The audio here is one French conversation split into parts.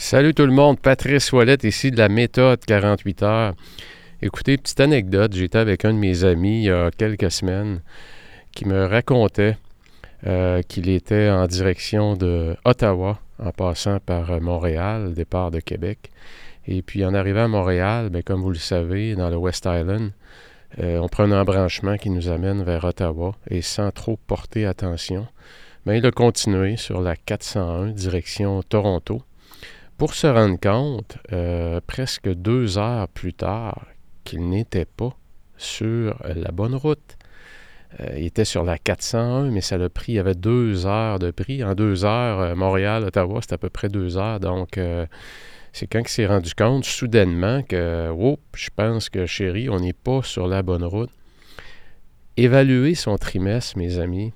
Salut tout le monde, Patrice Ouellette ici de la méthode 48 heures. Écoutez, petite anecdote, j'étais avec un de mes amis il y a quelques semaines qui me racontait euh, qu'il était en direction de Ottawa en passant par euh, Montréal, départ de Québec. Et puis en arrivant à Montréal, bien, comme vous le savez, dans le West Island, euh, on prend un embranchement qui nous amène vers Ottawa et sans trop porter attention, bien, il a continué sur la 401 direction Toronto pour se rendre compte, euh, presque deux heures plus tard, qu'il n'était pas sur la bonne route. Euh, il était sur la 401, mais ça l'a pris, il avait deux heures de prix. En deux heures, euh, Montréal, Ottawa, c'est à peu près deux heures. Donc, c'est quand il s'est rendu compte soudainement que, oups, je pense que chérie, on n'est pas sur la bonne route. Évaluer son trimestre, mes amis,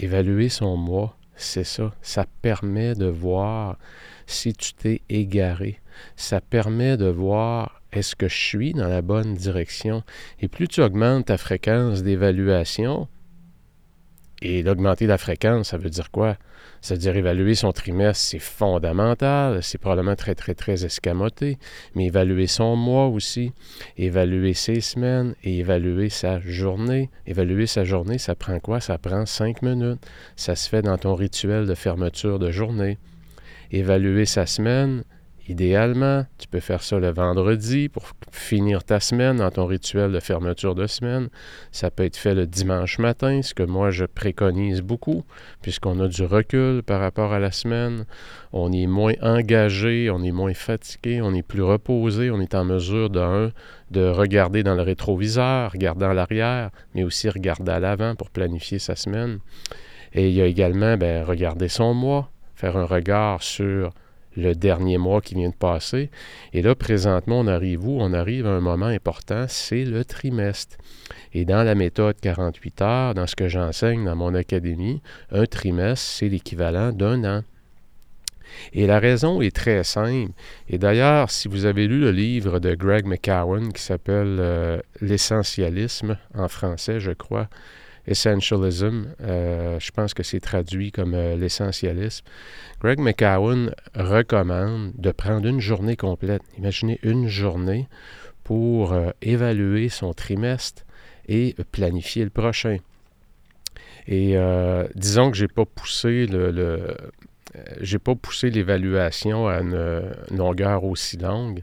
évaluer son mois, c'est ça. Ça permet de voir si tu t'es égaré. Ça permet de voir est-ce que je suis dans la bonne direction? Et plus tu augmentes ta fréquence d'évaluation, et d'augmenter la fréquence, ça veut dire quoi? Ça veut dire évaluer son trimestre, c'est fondamental, c'est probablement très, très, très escamoté, mais évaluer son mois aussi, évaluer ses semaines et évaluer sa journée. Évaluer sa journée, ça prend quoi? Ça prend cinq minutes. Ça se fait dans ton rituel de fermeture de journée. Évaluer sa semaine, Idéalement, tu peux faire ça le vendredi pour finir ta semaine dans ton rituel de fermeture de semaine. Ça peut être fait le dimanche matin, ce que moi je préconise beaucoup, puisqu'on a du recul par rapport à la semaine. On est moins engagé, on est moins fatigué, on est plus reposé, on est en mesure de, de regarder dans le rétroviseur, regarder en l'arrière, mais aussi regarder à l'avant pour planifier sa semaine. Et il y a également ben, regarder son mois, faire un regard sur le dernier mois qui vient de passer. Et là, présentement, on arrive où? On arrive à un moment important, c'est le trimestre. Et dans la méthode 48 heures, dans ce que j'enseigne dans mon académie, un trimestre, c'est l'équivalent d'un an. Et la raison est très simple. Et d'ailleurs, si vous avez lu le livre de Greg McCowan qui s'appelle euh, L'essentialisme en français, je crois, essentialism. Euh, je pense que c'est traduit comme euh, l'essentialisme. Greg McCowan recommande de prendre une journée complète. Imaginez une journée pour euh, évaluer son trimestre et planifier le prochain. Et disons que j'ai pas poussé le, j'ai pas poussé l'évaluation à une, longueur aussi longue,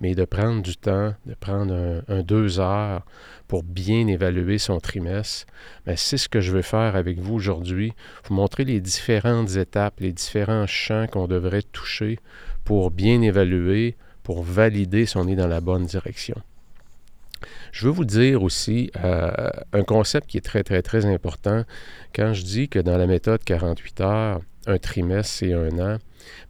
mais de prendre du temps, de prendre un deux heures pour bien évaluer son trimestre, ben, c'est ce que je veux faire avec vous aujourd'hui, vous montrer les différentes étapes, les différents champs qu'on devrait toucher pour bien évaluer, pour valider si on est dans la bonne direction. Je veux vous dire aussi euh, un concept qui est très, très, très important. Quand je dis que dans la méthode 48 heures, un trimestre, c'est un an,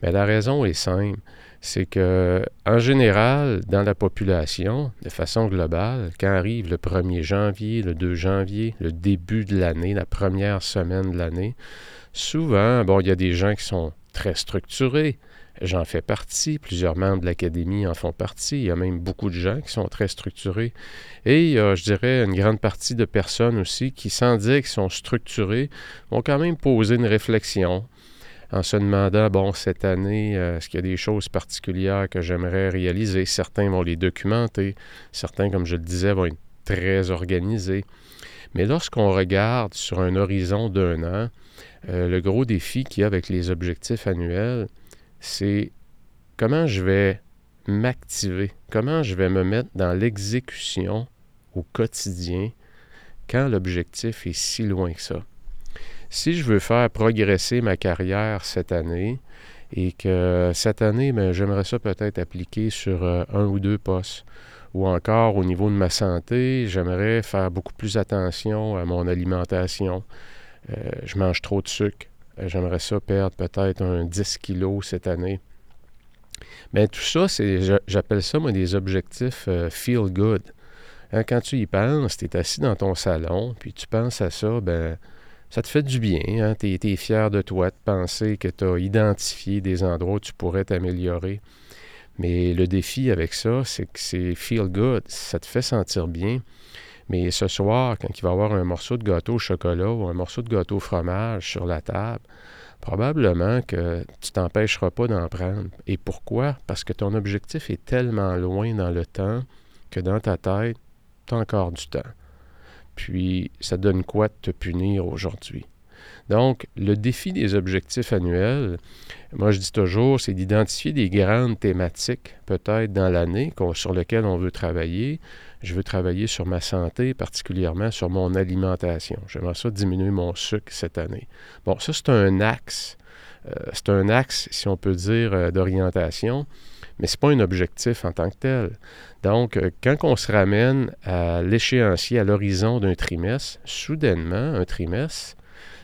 bien, la raison est simple c'est que, en général, dans la population, de façon globale, quand arrive le 1er janvier, le 2 janvier, le début de l'année, la première semaine de l'année, souvent, bon, il y a des gens qui sont très structurés. J'en fais partie, plusieurs membres de l'Académie en font partie. Il y a même beaucoup de gens qui sont très structurés. Et il y a, je dirais, une grande partie de personnes aussi qui, sans dire qu'ils sont structurés, vont quand même poser une réflexion en se demandant, bon, cette année, euh, est-ce qu'il y a des choses particulières que j'aimerais réaliser? Certains vont les documenter, certains, comme je le disais, vont être très organisés. Mais lorsqu'on regarde sur un horizon d'un an, euh, le gros défi qu'il y a avec les objectifs annuels, c'est comment je vais m'activer, comment je vais me mettre dans l'exécution au quotidien quand l'objectif est si loin que ça. Si je veux faire progresser ma carrière cette année et que cette année, ben, j'aimerais ça peut-être appliquer sur euh, un ou deux postes, ou encore au niveau de ma santé, j'aimerais faire beaucoup plus attention à mon alimentation. Euh, je mange trop de sucre. Euh, j'aimerais ça perdre peut-être un 10 kilos cette année. Mais tout ça, c'est, j'appelle ça, moi, des objectifs feel good. Hein, quand tu y penses, tu es assis dans ton salon, puis tu penses à ça, ben ça te fait du bien. Hein? Tu es, fier de toi de penser que tu as identifié des endroits où tu pourrais t'améliorer. Mais le défi avec ça, c'est que c'est feel good. Ça te fait sentir bien. Mais ce soir, quand il va y avoir un morceau de gâteau au chocolat ou un morceau de gâteau au fromage sur la table, probablement que tu t'empêcheras pas d'en prendre. Et pourquoi? Parce que ton objectif est tellement loin dans le temps que dans ta tête, tu as encore du temps. Puis, ça donne quoi de te punir aujourd'hui? Donc, le défi des objectifs annuels, moi je dis toujours, c'est d'identifier des grandes thématiques, peut-être dans l'année, sur lesquelles on veut travailler. Je veux travailler sur ma santé, particulièrement sur mon alimentation. J'aimerais ça diminuer mon sucre cette année. Bon, ça c'est un axe. Euh, c'est un axe, si on peut dire, euh, d'orientation mais ce n'est pas un objectif en tant que tel. Donc, euh, quand on se ramène à l'échéancier, à l'horizon d'un trimestre, soudainement, un trimestre,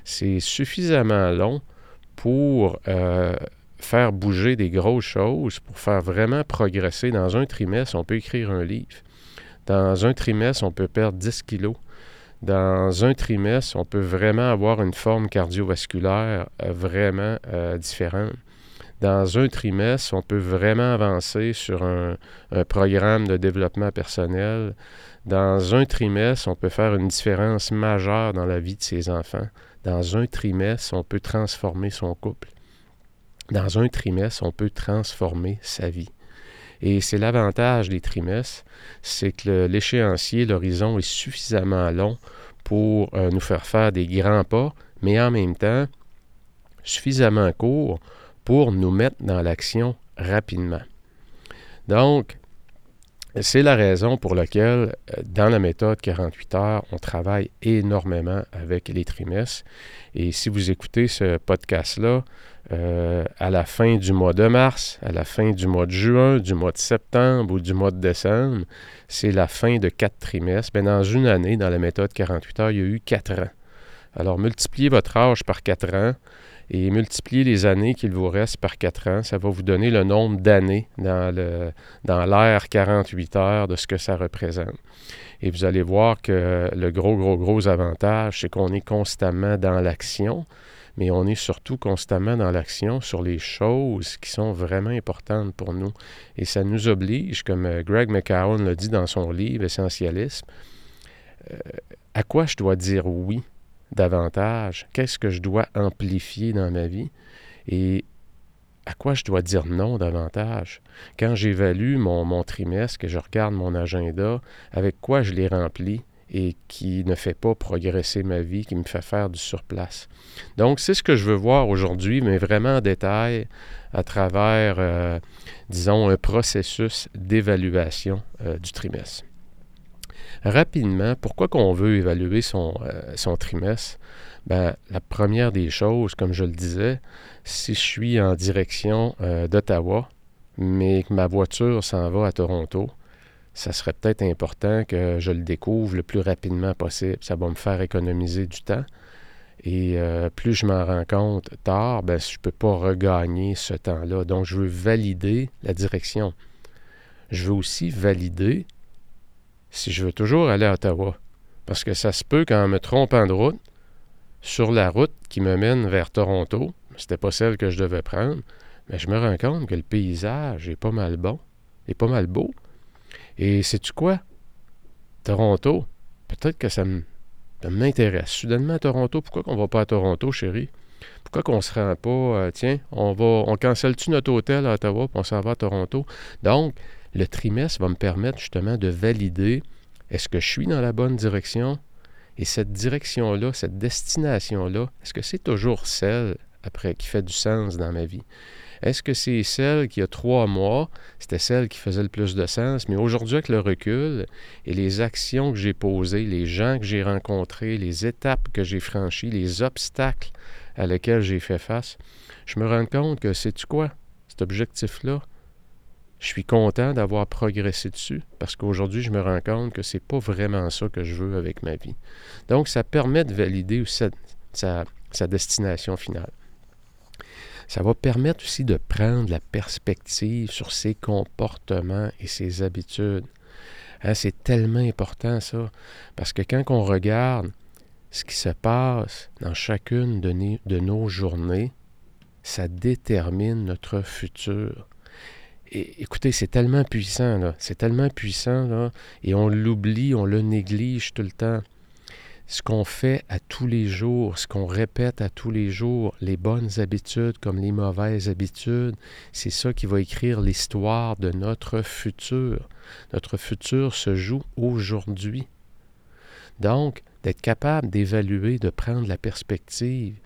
c'est suffisamment long pour euh, faire bouger des grosses choses, pour faire vraiment progresser. Dans un trimestre, on peut écrire un livre. Dans un trimestre, on peut perdre 10 kilos. Dans un trimestre, on peut vraiment avoir une forme cardiovasculaire euh, vraiment différente dans un trimestre, on peut vraiment avancer sur un, programme de développement personnel. Dans un trimestre, on peut faire une différence majeure dans la vie de ses enfants. Dans un trimestre, on peut transformer son couple. Dans un trimestre, on peut transformer sa vie. Et c'est l'avantage des trimestres, c'est que l'échéancier, l'horizon est suffisamment long pour euh, nous faire faire des grands pas, mais en même temps suffisamment court pour nous mettre dans l'action rapidement. Donc, c'est la raison pour laquelle, euh, dans la méthode 48 heures, on travaille énormément avec les trimestres. Et si vous écoutez ce podcast-là, euh, à la fin du mois de mars, à la fin du mois de juin, du mois de septembre ou du mois de décembre, c'est la fin de quatre trimestres. Mais dans une année, dans la méthode 48 heures, il y a eu quatre ans. Alors, multipliez votre âge par quatre ans et multiplier les années qu'il vous reste par 4 ans, ça va vous donner le nombre d'années dans, le, dans l'ère 48 heures de ce que ça représente. Et vous allez voir que le gros, gros, gros avantage, c'est qu'on est constamment dans l'action, mais on est surtout constamment dans l'action sur les choses qui sont vraiment importantes pour nous. Et ça nous oblige, comme euh, Greg McCowan l'a dit dans son livre Essentialisme, euh, à quoi je dois dire oui? Davantage? Qu'est-ce que je dois amplifier dans ma vie? Et à quoi je dois dire non davantage? Quand j'évalue mon, trimestre, que je regarde mon agenda, avec quoi je l'ai rempli et qui ne fait pas progresser ma vie, qui me fait faire du surplace? Donc, c'est ce que je veux voir aujourd'hui, mais vraiment en détail, à travers, euh, disons, un processus d'évaluation euh, du trimestre rapidement, pourquoi qu'on veut évaluer son, euh, son trimestre? Ben, la première des choses, comme je le disais, si je suis en direction euh, d'Ottawa, mais que ma voiture s'en va à Toronto, ça serait peut-être important que je le découvre le plus rapidement possible. Ça va me faire économiser du temps. Et euh, plus je m'en rends compte tard, ben, je ne peux pas regagner ce temps-là. Donc, je veux valider la direction. Je veux aussi valider si je veux toujours aller à Ottawa. Parce que ça se peut qu'en me trompant de route, sur la route qui me mène vers Toronto, c'était pas celle que je devais prendre, mais je me rends compte que le paysage est pas mal bon, est pas mal beau. Et sais-tu quoi? Toronto, peut-être que ça m'intéresse. Soudainement, Toronto, pourquoi qu'on va pas à Toronto, chérie? Pourquoi qu'on se rend pas, euh, tiens, on va, on cancelle-tu notre hôtel à Ottawa, puis on s'en va à Toronto? Donc, le trimestre va me permettre justement de valider est-ce que je suis dans la bonne direction? Et cette direction-là, cette destination-là, est-ce que c'est toujours celle après qui fait du sens dans ma vie? Est-ce que c'est celle qui a trois mois, c'était celle qui faisait le plus de sens, mais aujourd'hui avec le recul et les actions que j'ai posées, les gens que j'ai rencontrés, les étapes que j'ai franchies, les obstacles à lesquels j'ai fait face, je me rends compte que c'est quoi, cet objectif-là, je suis content d'avoir progressé dessus parce qu'aujourd'hui, je me rends compte que c'est pas vraiment ça que je veux avec ma vie. Donc, ça permet de valider sa, sa destination finale. Ça va permettre aussi de prendre la perspective sur ses comportements et ses habitudes. Hein, c'est tellement important ça, parce que quand on regarde ce qui se passe dans chacune de, nos journées, ça détermine notre futur. Écoutez, c'est tellement puissant, là. C'est tellement puissant, là. Et on l'oublie, on le néglige tout le temps. Ce qu'on fait à tous les jours, ce qu'on répète à tous les jours, les bonnes habitudes comme les mauvaises habitudes, c'est ça qui va écrire l'histoire de notre futur. Notre futur se joue aujourd'hui. Donc, d'être capable d'évaluer, de prendre la perspective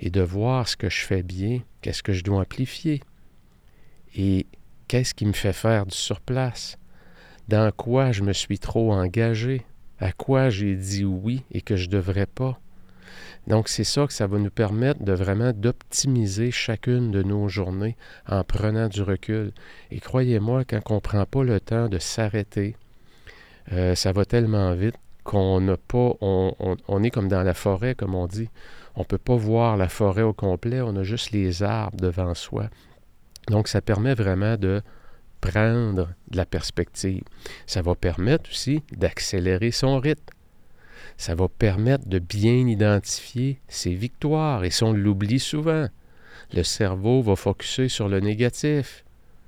et de voir ce que je fais bien, qu'est-ce que je dois amplifier et qu'est-ce qui me fait faire du surplace, dans quoi je me suis trop engagé, à quoi j'ai dit oui et que je ne devrais pas? Donc c'est ça que ça va nous permettre de vraiment d'optimiser chacune de nos journées en prenant du recul. Et croyez-moi, quand on ne prend pas le temps de s'arrêter, euh, ça va tellement vite qu'on n'a pas, on, on, est comme dans la forêt, comme on dit. On ne peut pas voir la forêt au complet, on a juste les arbres devant soi. Donc ça permet vraiment de prendre de la perspective. Ça va permettre aussi d'accélérer son rythme. Ça va permettre de bien identifier ses victoires. Et si on l'oublie souvent, le cerveau va focuser sur le négatif.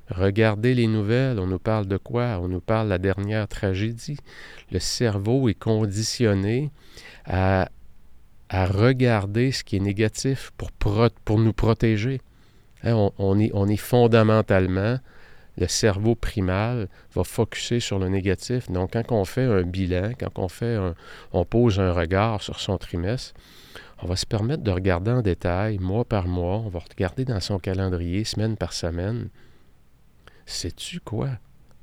Regardez les nouvelles, on nous parle de quoi? On nous parle de la dernière tragédie. Le cerveau est conditionné à, à regarder ce qui est négatif pour, pour nous protéger. Hein, on, est, on est fondamentalement le cerveau primal va focuser sur le négatif. Donc, quand on fait un bilan, quand on, fait on pose un regard sur son trimestre, on va se permettre de regarder en détail, mois par mois, on va regarder dans son calendrier, semaine par semaine. Sais-tu quoi?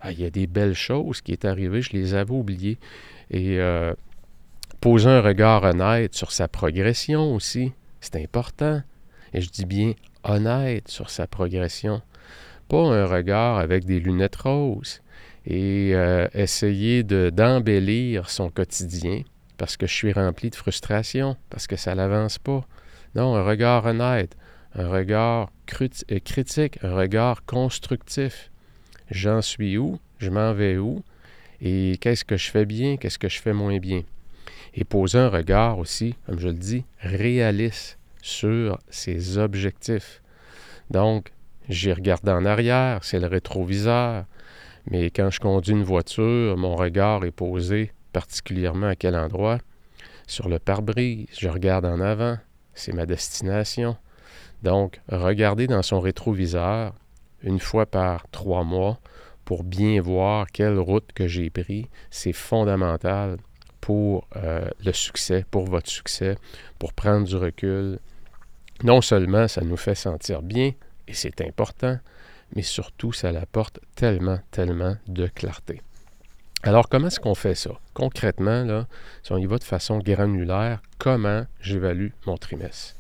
Ah, il y a des belles choses qui sont arrivées, je les avais oubliées. Et euh, poser un regard honnête sur sa progression aussi, c'est important. Et je dis bien honnête sur sa progression pas un regard avec des lunettes roses et euh, essayer d'embellir son quotidien parce que je suis rempli de frustration, parce que ça n'avance pas. Non, un regard honnête, un regard euh, critique, un regard constructif. J'en suis où? Je m'en vais où? Et qu'est-ce que je fais bien? Qu'est-ce que je fais moins bien? Et poser un regard aussi, comme je le dis, réaliste sur ses objectifs. Donc, j'ai regardé en arrière, c'est le rétroviseur. Mais quand je conduis une voiture, mon regard est posé particulièrement à quel endroit? Sur le pare-brise. Je regarde en avant. C'est ma destination. Donc, regarder dans son rétroviseur une fois par trois mois pour bien voir quelle route que j'ai pris, c'est fondamental pour euh, le succès, pour votre succès, pour prendre du recul. Non seulement ça nous fait sentir bien, et c'est important, mais surtout, ça apporte tellement, tellement de clarté. Alors, comment est-ce qu'on fait ça? Concrètement, là, si on y va de façon granulaire, comment j'évalue mon trimestre?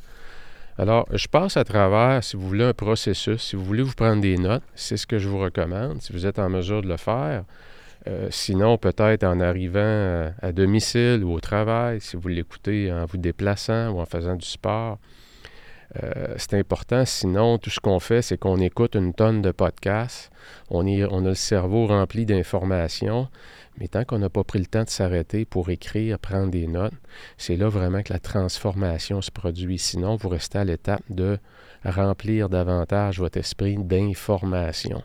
Alors, je passe à travers, si vous voulez, un processus. Si vous voulez vous prendre des notes, c'est ce que je vous recommande, si vous êtes en mesure de le faire. Euh, sinon, peut-être en arrivant à, domicile ou au travail, si vous l'écoutez en vous déplaçant ou en faisant du sport. Euh, c'est important. Sinon, tout ce qu'on fait, c'est qu'on écoute une tonne de podcasts. On, a le cerveau rempli d'informations. Mais tant qu'on n'a pas pris le temps de s'arrêter pour écrire, prendre des notes, c'est là vraiment que la transformation se produit. Sinon, vous restez à l'étape de remplir davantage votre esprit d'informations.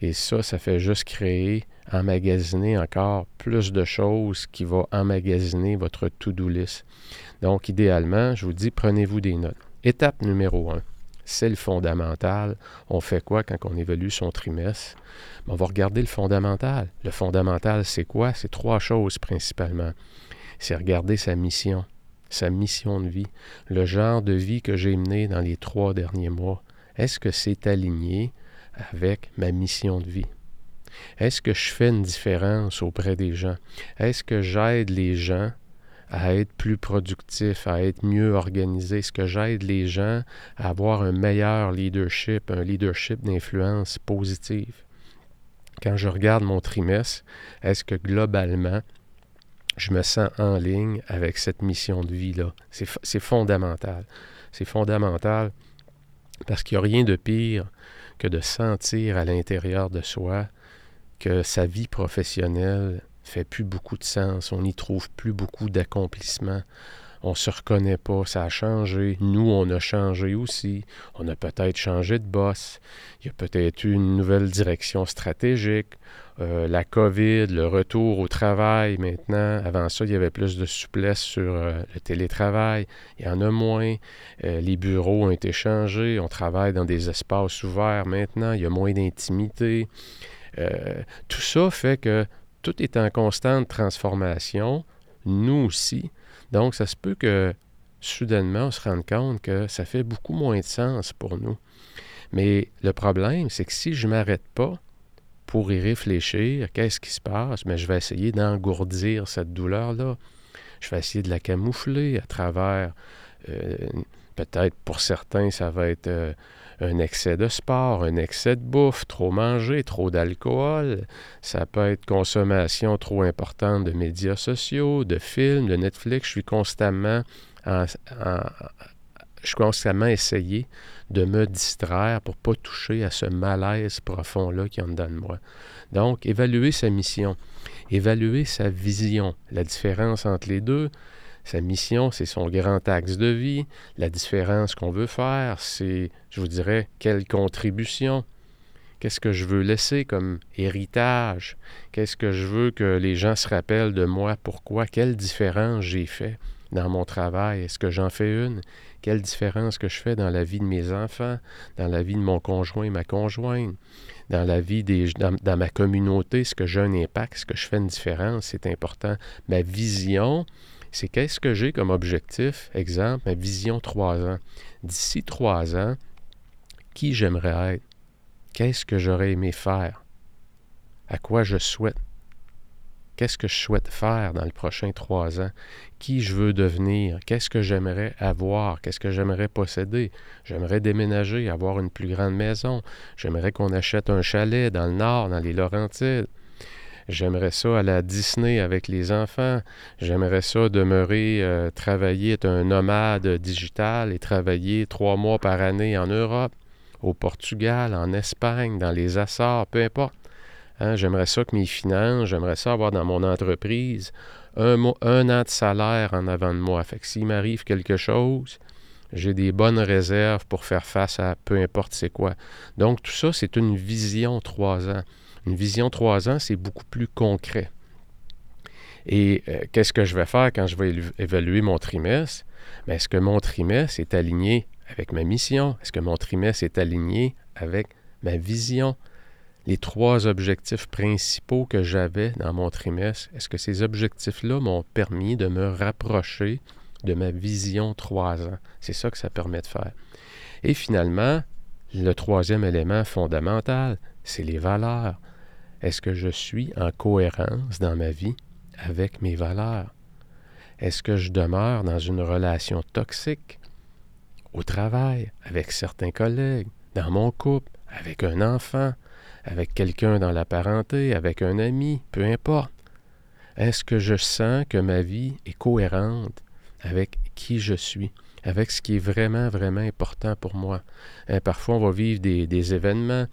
Et ça, ça fait juste créer, emmagasiner encore plus de choses qui vont emmagasiner votre to-do list. Donc, idéalement, je vous dis, prenez-vous des notes. Étape numéro un, c'est le fondamental. On fait quoi quand on évalue son trimestre? Ben, on va regarder le fondamental. Le fondamental, c'est quoi? C'est trois choses principalement. C'est regarder sa mission, sa mission de vie, le genre de vie que j'ai mené dans les trois derniers mois. est-ce que c'est aligné avec ma mission de vie? Est-ce que je fais une différence auprès des gens? Est-ce que j'aide les gens à être plus productifs, à être mieux organisés? Est-ce que j'aide les gens à avoir un meilleur leadership, un leadership d'influence positive? Quand je regarde mon trimestre, est-ce que globalement, je me sens en ligne avec cette mission de vie-là? C'est fondamental. C'est fondamental parce qu'il n'y a rien de pire que de sentir à l'intérieur de soi que sa vie professionnelle fait plus beaucoup de sens, on n'y trouve plus beaucoup d'accomplissement, on se reconnaît pas, ça a changé, nous on a changé aussi, on a peut-être changé de boss, il y a peut-être eu une nouvelle direction stratégique, euh, la COVID, le retour au travail maintenant, avant ça il y avait plus de souplesse sur euh, le télétravail, il y en a moins, euh, les bureaux ont été changés, on travaille dans des espaces ouverts maintenant, il y a moins d'intimité. Tout ça fait que tout est en constante transformation, nous aussi. Donc, ça se peut que soudainement, on se rende compte que ça fait beaucoup moins de sens pour nous. Mais le problème, c'est que si je ne m'arrête pas pour y réfléchir, qu'est-ce qui se passe, mais je vais essayer d'engourdir cette douleur-là. Je vais essayer de la camoufler à travers, euh, peut-être pour certains, ça va être euh, un excès de sport, un excès de bouffe, trop manger, trop d'alcool. Ça peut être consommation trop importante de médias sociaux, de films, de Netflix. Je suis constamment en, je suis constamment essayé de me distraire pour pas toucher à ce malaise profond-là qui en dedans de moi. Donc, évaluer sa mission, évaluer sa vision. La différence entre les deux, sa mission, c'est son grand axe de vie. La différence qu'on veut faire, c'est, je vous dirais, quelle contribution. Qu'est-ce que je veux laisser comme héritage? Qu'est-ce que je veux que les gens se rappellent de moi? Pourquoi? Quelle différence j'ai fait dans mon travail? Est-ce que j'en fais une? Quelle différence que je fais dans la vie de mes enfants, dans la vie de mon conjoint et ma conjointe, dans la vie des dans, dans ma communauté? Est-ce que j'ai un impact? Est-ce que je fais une différence? C'est important. Ma vision, c'est qu'est-ce que j'ai comme objectif, exemple, ma vision trois ans. D'ici trois ans, qui j'aimerais être? Qu'est-ce que j'aurais aimé faire? À quoi je souhaite? Qu'est-ce que je souhaite faire dans les prochains trois ans? Qui je veux devenir? Qu'est-ce que j'aimerais avoir? Qu'est-ce que j'aimerais posséder? J'aimerais déménager, avoir une plus grande maison. J'aimerais qu'on achète un chalet dans le nord, dans les Laurentides. J'aimerais ça à Disney avec les enfants. J'aimerais ça demeurer, euh, travailler, être un nomade digital et travailler trois mois par année en Europe, au Portugal, en Espagne, dans les Açores, peu importe. Hein, j'aimerais ça que mes finances, j'aimerais ça avoir dans mon entreprise un, un an de salaire en avant de moi. Fait que s'il m'arrive quelque chose, j'ai des bonnes réserves pour faire face à peu importe c'est quoi. Donc tout ça, c'est une vision trois ans. Une vision trois ans, c'est beaucoup plus concret. Et euh, qu'est-ce que je vais faire quand je vais évaluer mon trimestre? Ben, est-ce que mon trimestre est aligné avec ma mission? Est-ce que mon trimestre est aligné avec ma vision? Les trois objectifs principaux que j'avais dans mon trimestre, est-ce que ces objectifs-là m'ont permis de me rapprocher de ma vision trois ans? C'est ça que ça permet de faire. Et finalement, le troisième élément fondamental, c'est les valeurs. Est-ce que je suis en cohérence dans ma vie avec mes valeurs? Est-ce que je demeure dans une relation toxique au travail, avec certains collègues, dans mon couple, avec un enfant, avec quelqu'un dans la parenté, avec un ami, peu importe? Est-ce que je sens que ma vie est cohérente avec qui je suis, avec ce qui est vraiment, vraiment important pour moi? Hein, parfois, on va vivre des événements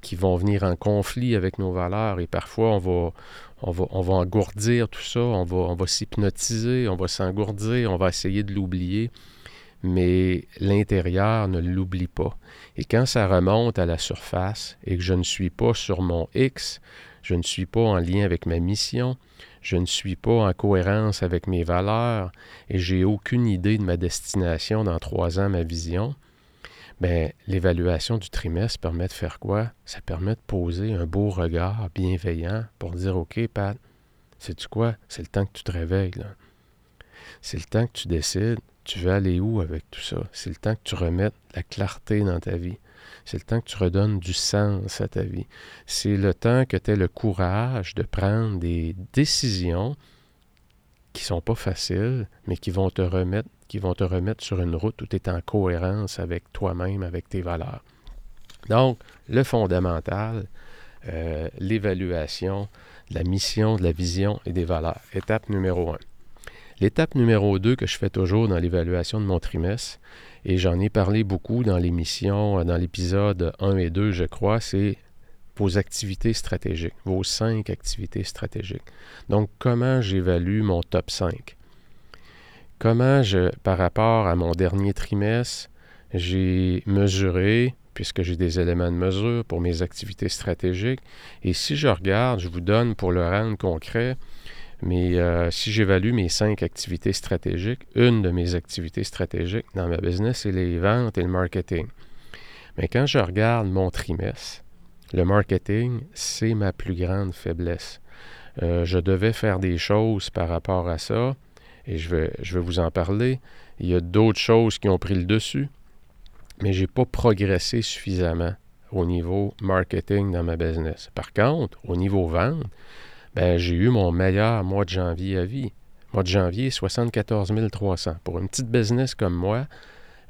qui vont venir en conflit avec nos valeurs et parfois on va, engourdir tout ça, on va, on va s'hypnotiser, on va s'engourdir, on va essayer de l'oublier, mais l'intérieur ne l'oublie pas. Et quand ça remonte à la surface et que je ne suis pas sur mon X, je ne suis pas en lien avec ma mission, je ne suis pas en cohérence avec mes valeurs et j'ai aucune idée de ma destination dans trois ans, ma vision, Bien, l'évaluation du trimestre permet de faire quoi? Ça permet de poser un beau regard bienveillant pour dire OK, Pat, sais-tu quoi? C'est le temps que tu te réveilles. C'est le temps que tu décides, tu veux aller où avec tout ça? C'est le temps que tu remettes la clarté dans ta vie. C'est le temps que tu redonnes du sens à ta vie. C'est le temps que tu aies le courage de prendre des décisions qui sont pas faciles, mais qui vont te remettre, qui vont te remettre sur une route où tu es en cohérence avec toi-même, avec tes valeurs. Donc, le fondamental, euh, l'évaluation de la mission, de la vision et des valeurs. Étape numéro un. L'étape numéro deux que je fais toujours dans l'évaluation de mon trimestre, et j'en ai parlé beaucoup dans l'émission, dans l'épisode 1 et 2, je crois, c'est vos activités stratégiques, vos cinq activités stratégiques. Donc, comment j'évalue mon top 5? Comment, je, par rapport à mon dernier trimestre, j'ai mesuré, puisque j'ai des éléments de mesure pour mes activités stratégiques, et si je regarde, je vous donne pour le rendre concret, mais euh, si j'évalue mes cinq activités stratégiques, une de mes activités stratégiques dans ma business, c'est les ventes et le marketing. Mais quand je regarde mon trimestre, le marketing, c'est ma plus grande faiblesse. Euh, je devais faire des choses par rapport à ça, et je vais, je vais vous en parler. Il y a d'autres choses qui ont pris le dessus, mais je n'ai pas progressé suffisamment au niveau marketing dans ma business. Par contre, au niveau vente, ben, j'ai eu mon meilleur mois de janvier à vie. Mois de janvier, 74 300. Pour une petite business comme moi,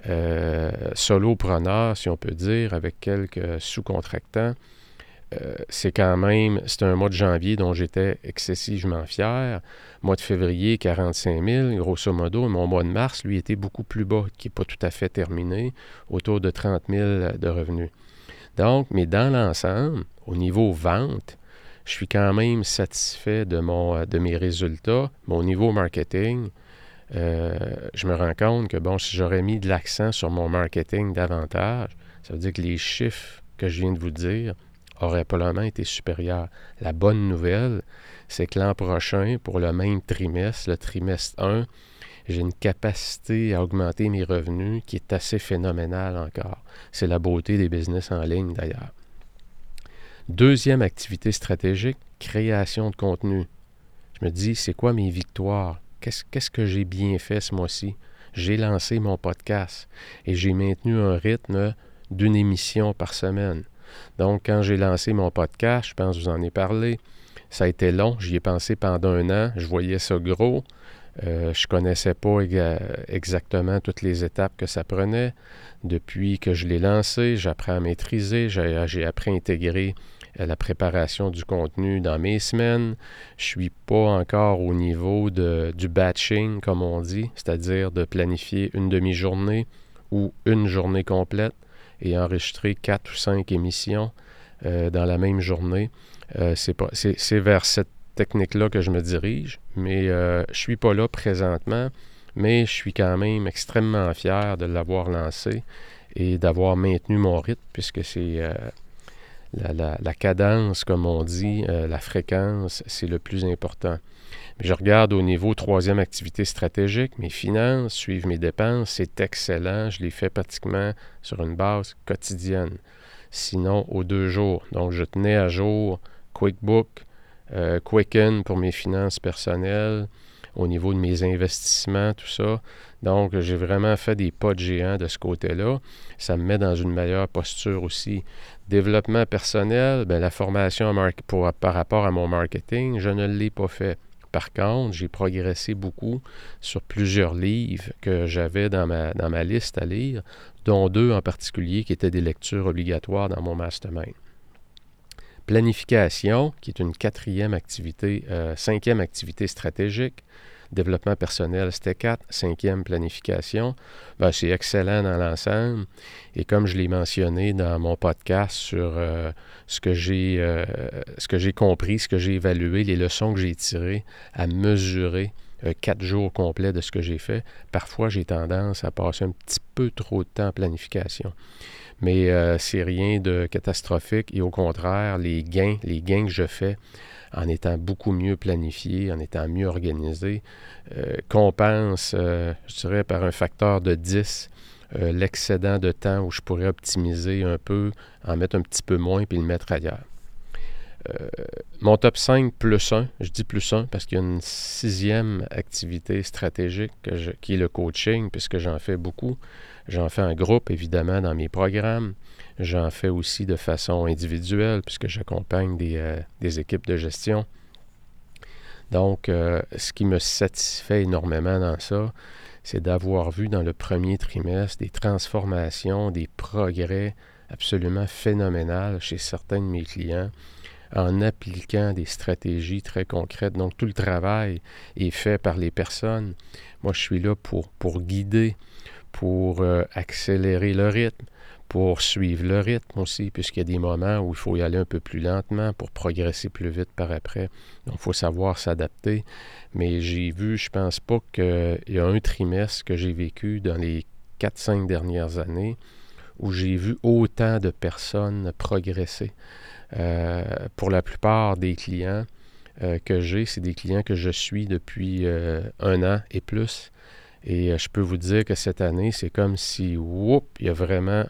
euh, solopreneur, si on peut dire, avec quelques sous-contractants, euh, c'est quand même, c'est un mois de janvier dont j'étais excessivement fier. Mois de février, 45 000, grosso modo. Mon mois de mars, lui, était beaucoup plus bas, qui n'est pas tout à fait terminé, autour de 30 000 de revenus. Donc, mais dans l'ensemble, au niveau vente, je suis quand même satisfait de, mes résultats. Mon niveau marketing, euh, je me rends compte que, bon, si j'aurais mis de l'accent sur mon marketing davantage, ça veut dire que les chiffres que je viens de vous dire auraient probablement été supérieurs. La bonne nouvelle, c'est que l'an prochain, pour le même trimestre, le trimestre 1, j'ai une capacité à augmenter mes revenus qui est assez phénoménale encore. C'est la beauté des business en ligne d'ailleurs. Deuxième activité stratégique, création de contenu. Je me dis, c'est quoi mes victoires? Qu'est-ce, que j'ai bien fait ce mois-ci? J'ai lancé mon podcast et j'ai maintenu un rythme d'une émission par semaine. Donc, quand j'ai lancé mon podcast, je pense que vous en ai parlé, ça a été long. J'y ai pensé pendant un an. Je voyais ça gros. Euh, je ne connaissais pas exactement toutes les étapes que ça prenait. Depuis que je l'ai lancé, j'apprends à maîtriser, j'ai appris à intégrer la préparation du contenu dans mes semaines. Je ne suis pas encore au niveau du batching, comme on dit, c'est-à-dire de planifier une demi-journée ou une journée complète et enregistrer quatre ou cinq émissions euh, dans la même journée. Euh, c'est vers cette technique-là que je me dirige, mais euh, je ne suis pas là présentement, mais je suis quand même extrêmement fier de l'avoir lancé et d'avoir maintenu mon rythme, puisque c'est la, cadence, comme on dit, la fréquence, c'est le plus important. Je regarde au niveau troisième activité stratégique, mes finances, suivre mes dépenses, c'est excellent. Je les fais pratiquement sur une base quotidienne. Sinon, aux deux jours. Donc, je tenais à jour QuickBook, euh, Quicken pour mes finances personnelles, au niveau de mes investissements, tout ça. Donc, j'ai vraiment fait des pas de géant de ce côté-là. Ça me met dans une meilleure posture aussi. Développement personnel, bien, la formation par rapport à mon marketing, je ne l'ai pas fait. Par contre, j'ai progressé beaucoup sur plusieurs livres que j'avais dans ma, liste à lire, dont deux en particulier qui étaient des lectures obligatoires dans mon mastermind. Planification, qui est une quatrième activité, euh, cinquième activité stratégique. Développement personnel, c'était quatre. Cinquième, planification. Ben, c'est excellent dans l'ensemble. Et comme je l'ai mentionné dans mon podcast sur euh, ce que j'ai euh, ce que j'ai compris, ce que j'ai évalué, les leçons que j'ai tirées à mesurer quatre jours complets de ce que j'ai fait, parfois j'ai tendance à passer un petit peu trop de temps en planification mais euh, c'est rien de catastrophique et au contraire, les gains, les gains que je fais en étant beaucoup mieux planifié, en étant mieux organisé, euh, compensent, euh, je dirais, par un facteur de 10 l'excédent de temps où je pourrais optimiser un peu, en mettre un petit peu moins puis le mettre ailleurs. mon top 5 plus 1, je dis plus 1 parce qu'il y a une sixième activité stratégique qui est le coaching, puisque j'en fais beaucoup. J'en fais en groupe, évidemment, dans mes programmes. J'en fais aussi de façon individuelle, puisque j'accompagne des, euh, des, équipes de gestion. Donc, euh, ce qui me satisfait énormément dans ça, c'est d'avoir vu dans le premier trimestre des transformations, des progrès absolument phénoménaux chez certains de mes clients en appliquant des stratégies très concrètes. Donc, tout le travail est fait par les personnes. Moi, je suis là pour, pour guider, pour euh, accélérer le rythme, pour suivre le rythme aussi, puisqu'il y a des moments où il faut y aller un peu plus lentement pour progresser plus vite par après. Donc, il faut savoir s'adapter. Mais j'ai vu, je pense pas qu'il y a un trimestre que j'ai vécu dans les 4-5 dernières années où j'ai vu autant de personnes progresser. Euh, pour la plupart des clients euh, que j'ai, c'est des clients que je suis depuis euh, un an et plus. Et je peux vous dire que cette année, c'est comme si, whoop, il y a vraiment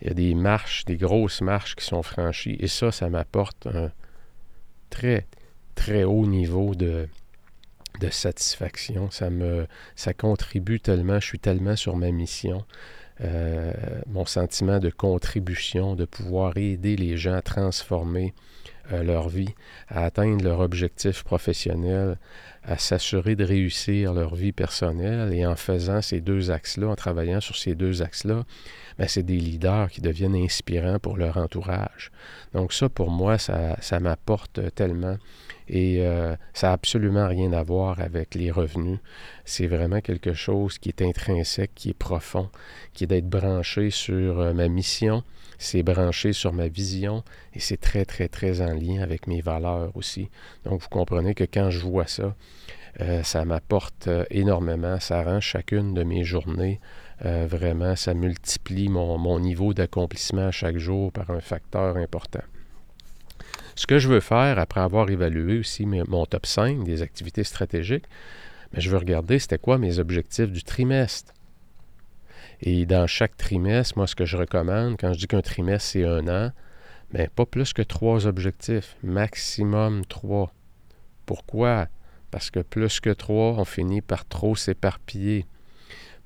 il y a des marches, des grosses marches qui sont franchies. Et ça, ça m'apporte un très, très haut niveau de, de satisfaction. Ça me ça contribue tellement, je suis tellement sur ma mission. Euh, mon sentiment de contribution, de pouvoir aider les gens à transformer euh, leur vie, à atteindre leur objectif professionnel, à s'assurer de réussir leur vie personnelle. Et en faisant ces deux axes-là, en travaillant sur ces deux axes-là, ben, c'est des leaders qui deviennent inspirants pour leur entourage. Donc ça, pour moi, ça, ça m'apporte tellement. Et euh, ça n'a absolument rien à voir avec les revenus. C'est vraiment quelque chose qui est intrinsèque, qui est profond, qui est d'être branché sur euh, ma mission, c'est branché sur ma vision et c'est très, très, très en lien avec mes valeurs aussi. Donc, vous comprenez que quand je vois ça, euh, ça m'apporte énormément, ça rend chacune de mes journées vraiment, ça multiplie mon, mon niveau d'accomplissement chaque jour par un facteur important. Ce que je veux faire, après avoir évalué aussi mon top 5 des activités stratégiques, mais ben, je veux regarder c'était quoi mes objectifs du trimestre. Et dans chaque trimestre, moi, ce que je recommande, quand je dis qu'un trimestre, c'est un an, bien, pas plus que trois objectifs, maximum trois. Pourquoi? Parce que plus que trois, on finit par trop s'éparpiller.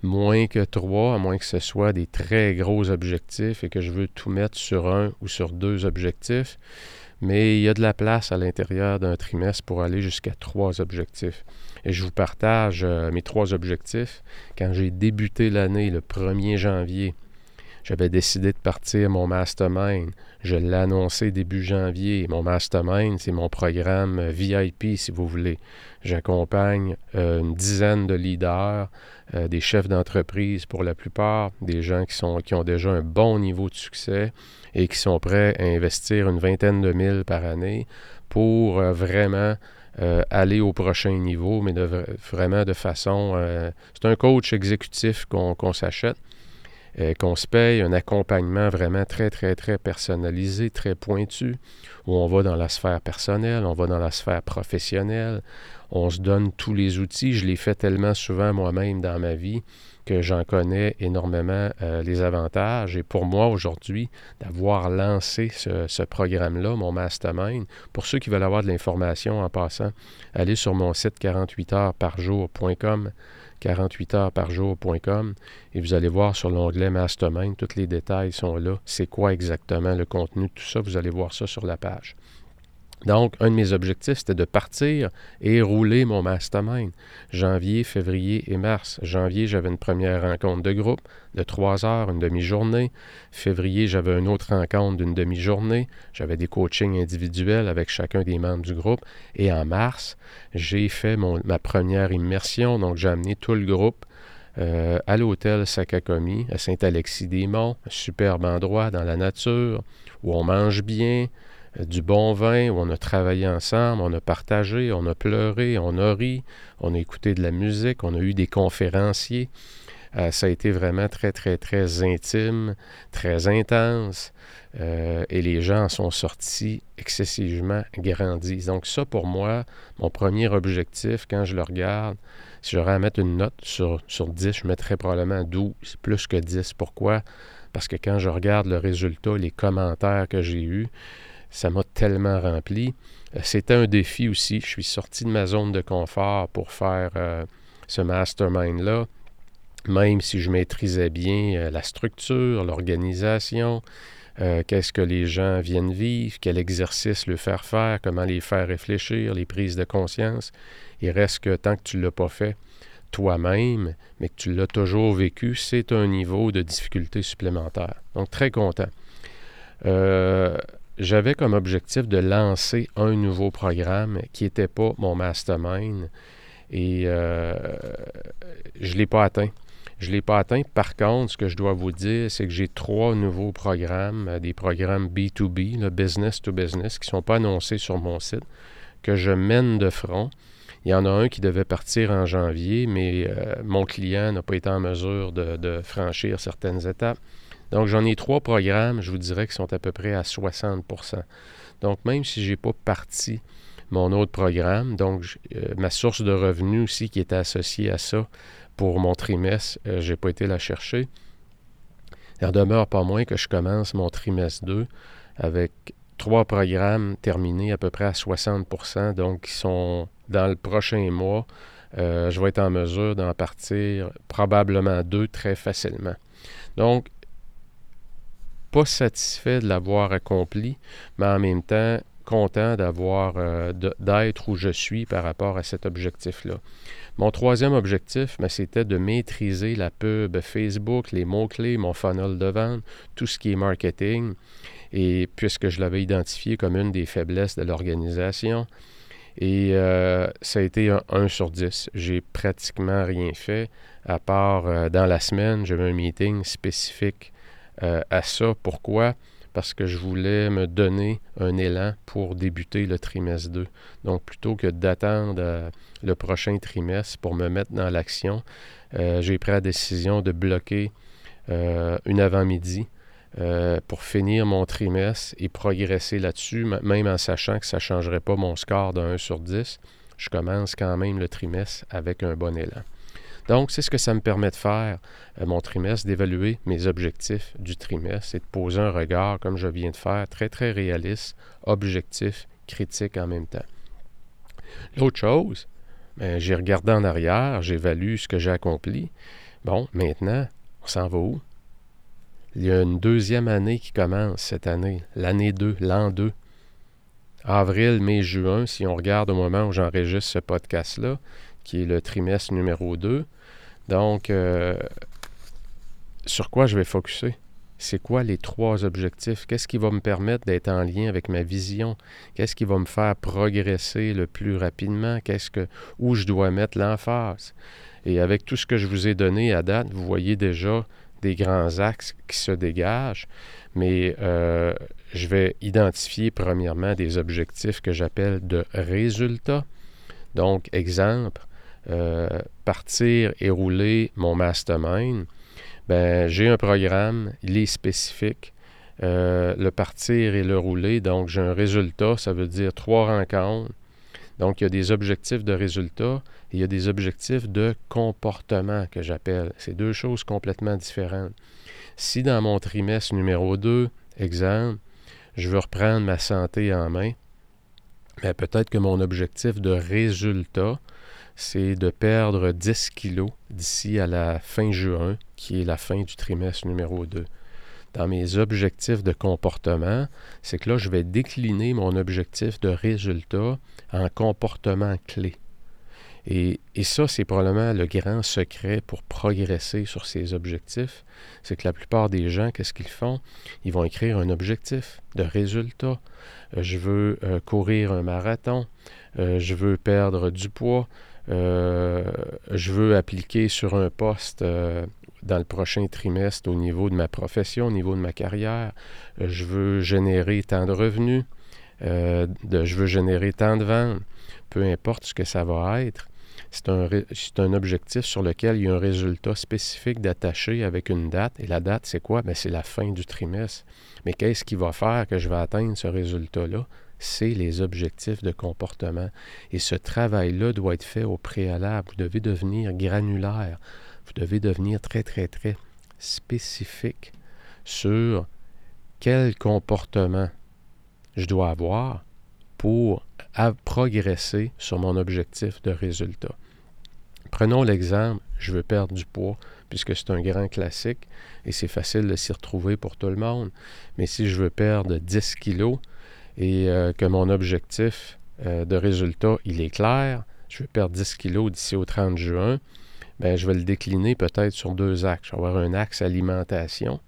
Moins que trois, à moins que ce soit des très gros objectifs et que je veux tout mettre sur un ou sur deux objectifs, mais il y a de la place à l'intérieur d'un trimestre pour aller jusqu'à trois objectifs. Et je vous partage euh, mes trois objectifs. Quand j'ai débuté l'année le 1er janvier, j'avais décidé de partir mon mastermind. Je l'ai annoncé début janvier. Mon mastermind, c'est mon programme VIP, si vous voulez. J'accompagne euh, une dizaine de leaders, euh, des chefs d'entreprise pour la plupart, des gens qui, sont, qui ont déjà un bon niveau de succès et qui sont prêts à investir une vingtaine de mille par année pour euh, vraiment aller au prochain niveau, mais de, vraiment de façon... c'est un coach exécutif qu'on s'achète. Euh, qu'on se paye un accompagnement vraiment très, très, très personnalisé, très pointu, où on va dans la sphère personnelle, on va dans la sphère professionnelle, on se donne tous les outils. Je l'ai fait tellement souvent moi-même dans ma vie que j'en connais énormément euh, les avantages. Et pour moi, aujourd'hui, d'avoir lancé ce, ce programme-là, mon mastermind, pour ceux qui veulent avoir de l'information en passant, allez sur mon site 48 heures par jour.com 48 heures par jour.com et vous allez voir sur l'onglet Mastermind, tous les détails sont là. C'est quoi exactement le contenu, tout ça, vous allez voir ça sur la page. Donc, un de mes objectifs, c'était de partir et rouler mon mastermind. Janvier, février et mars. Janvier, j'avais une première rencontre de groupe de trois heures, une demi-journée. Février, j'avais une autre rencontre d'une demi-journée. J'avais des coachings individuels avec chacun des membres du groupe. Et en mars, j'ai fait ma première immersion. Donc, j'ai amené tout le groupe euh, à l'hôtel Sakakomi, à Saint-Alexis-des-Monts, superbe endroit dans la nature où on mange bien, du bon vin, où on a travaillé ensemble, on a partagé, on a pleuré, on a ri, on a écouté de la musique, on a eu des conférenciers. Euh, ça a été vraiment très, très, très intime, très intense. Euh, et les gens sont sortis excessivement grandis. Donc ça, pour moi, mon premier objectif, quand je le regarde, si j'aurais à mettre une note sur, sur 10, je mettrais probablement 12, plus que 10. Pourquoi? Parce que quand je regarde le résultat, les commentaires que j'ai eus, ça m'a tellement rempli. Euh, c'était un défi aussi. Je suis sorti de ma zone de confort pour faire euh, ce mastermind-là, même si je maîtrisais bien euh, la structure, l'organisation, qu'est-ce que les gens viennent vivre, quel exercice le faire faire, comment les faire réfléchir, les prises de conscience. Il reste que tant que tu ne l'as pas fait toi-même, mais que tu l'as toujours vécu, c'est un niveau de difficulté supplémentaire. Donc, très content. Euh, j'avais comme objectif de lancer un nouveau programme qui n'était pas mon mastermind et euh, je ne l'ai pas atteint. Je ne l'ai pas atteint. Par contre, ce que je dois vous dire, c'est que j'ai trois nouveaux programmes, euh, des programmes B2B, le business to business, qui ne sont pas annoncés sur mon site, que je mène de front. Il y en a un qui devait partir en janvier, mais euh, mon client n'a pas été en mesure de franchir certaines étapes. Donc, j'en ai trois programmes, je vous dirais, qui sont à peu près à 60% Donc, même si je n'ai pas parti mon autre programme, donc euh, ma source de revenus aussi qui était associée à ça pour mon trimestre, euh, je n'ai pas été la chercher. Il demeure pas moins que je commence mon trimestre 2 avec trois programmes terminés à peu près à 60% donc qui sont dans le prochain mois. Euh, je vais être en mesure d'en partir probablement deux très facilement. Donc, pas satisfait de l'avoir accompli, mais en même temps content d'avoir euh, d'être où je suis par rapport à cet objectif-là. Mon troisième objectif, ben, c'était de maîtriser la pub Facebook, les mots-clés, mon funnel de vente, tout ce qui est marketing. Et puisque je l'avais identifié comme une des faiblesses de l'organisation, et euh, ça a été un 1 sur 10. J'ai pratiquement rien fait, à part euh, dans la semaine, j'avais un meeting spécifique euh, à ça. Pourquoi? Parce que je voulais me donner un élan pour débuter le trimestre 2. Donc, plutôt que d'attendre euh, le prochain trimestre pour me mettre dans l'action, euh, j'ai pris la décision de bloquer une avant-midi pour finir mon trimestre et progresser là-dessus, même en sachant que ça ne changerait pas mon score de 1 sur 10. Je commence quand même le trimestre avec un bon élan. Donc, c'est ce que ça me permet de faire, euh, mon trimestre, d'évaluer mes objectifs du trimestre et de poser un regard, comme je viens de faire, très, très réaliste, objectif, critique en même temps. L'autre chose, ben, j'ai regardé en arrière, j'évalue ce que j'ai accompli. Bon, maintenant, on s'en va où? Il y a une deuxième année qui commence cette année, l'année 2, l'an 2. Avril, mai, juin, si on regarde au moment où j'enregistre ce podcast-là, qui est le trimestre numéro 2. Donc, euh, sur quoi je vais focuser? C'est quoi les trois objectifs? Qu'est-ce qui va me permettre d'être en lien avec ma vision? Qu'est-ce qui va me faire progresser le plus rapidement? Qu'est-ce que où je dois mettre l'emphase? Et avec tout ce que je vous ai donné à date, vous voyez déjà des grands axes qui se dégagent, mais euh, je vais identifier premièrement des objectifs que j'appelle de résultats. Donc, exemple, euh, partir et rouler mon mastermind, ben, j'ai un programme, il est spécifique. Euh, le partir et le rouler, donc j'ai un résultat, ça veut dire trois rencontres. Donc, il y a des objectifs de résultat et il y a des objectifs de comportement que j'appelle. C'est deux choses complètement différentes. Si dans mon trimestre numéro 2, exemple, je veux reprendre ma santé en main, ben peut-être que mon objectif de résultat, c'est de perdre 10 kilos d'ici à la fin juin, qui est la fin du trimestre numéro 2. Dans mes objectifs de comportement, c'est que là, je vais décliner mon objectif de résultat en comportement clé. Et, et, ça, c'est probablement le grand secret pour progresser sur ces objectifs. C'est que la plupart des gens, qu'est-ce qu'ils font? Ils vont écrire un objectif de résultat. Euh, je veux euh, courir un marathon. Euh, je veux perdre du poids. Euh, je veux appliquer sur un poste euh, dans le prochain trimestre au niveau de ma profession, au niveau de ma carrière. Euh, je veux générer tant de revenus. je veux générer tant de ventes. Peu importe ce que ça va être. C'est un, un, objectif sur lequel il y a un résultat spécifique d'attacher avec une date. Et la date, c'est quoi? Ben, c'est la fin du trimestre. Mais qu'est-ce qui va faire que je vais atteindre ce résultat-là? C'est les objectifs de comportement. Et ce travail-là doit être fait au préalable. Vous devez devenir granulaire. Vous devez devenir très, très, très spécifique sur quel comportement je dois avoir pour progresser sur mon objectif de résultat. Prenons l'exemple, je veux perdre du poids, puisque c'est un grand classique et c'est facile de s'y retrouver pour tout le monde. Mais si je veux perdre 10 kilos et euh, que mon objectif euh, de résultat, il est clair, je veux perdre 10 kilos d'ici au 30 juin, bien, je vais le décliner peut-être sur deux axes. Je vais avoir un axe alimentation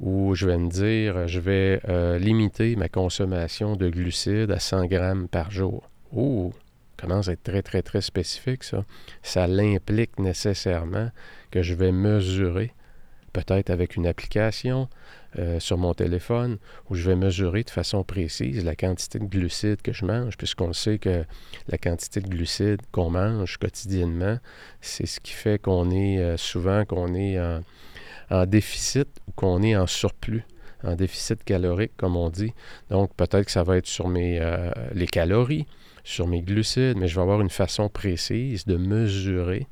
où je vais me dire, je vais euh, limiter ma consommation de glucides à 100 grammes par jour. Oh, commence à être très, très, très spécifique, ça. Ça l'implique nécessairement que je vais mesurer, peut-être avec une application euh, sur mon téléphone, où je vais mesurer de façon précise la quantité de glucides que je mange, puisqu'on sait que la quantité de glucides qu'on mange quotidiennement, c'est ce qui fait qu'on est euh, souvent qu'on est en, déficit ou qu'on est en surplus en déficit calorique, comme on dit. Donc, peut-être que ça va être sur mes, euh, les calories, sur mes glucides, mais je vais avoir une façon précise de mesurer.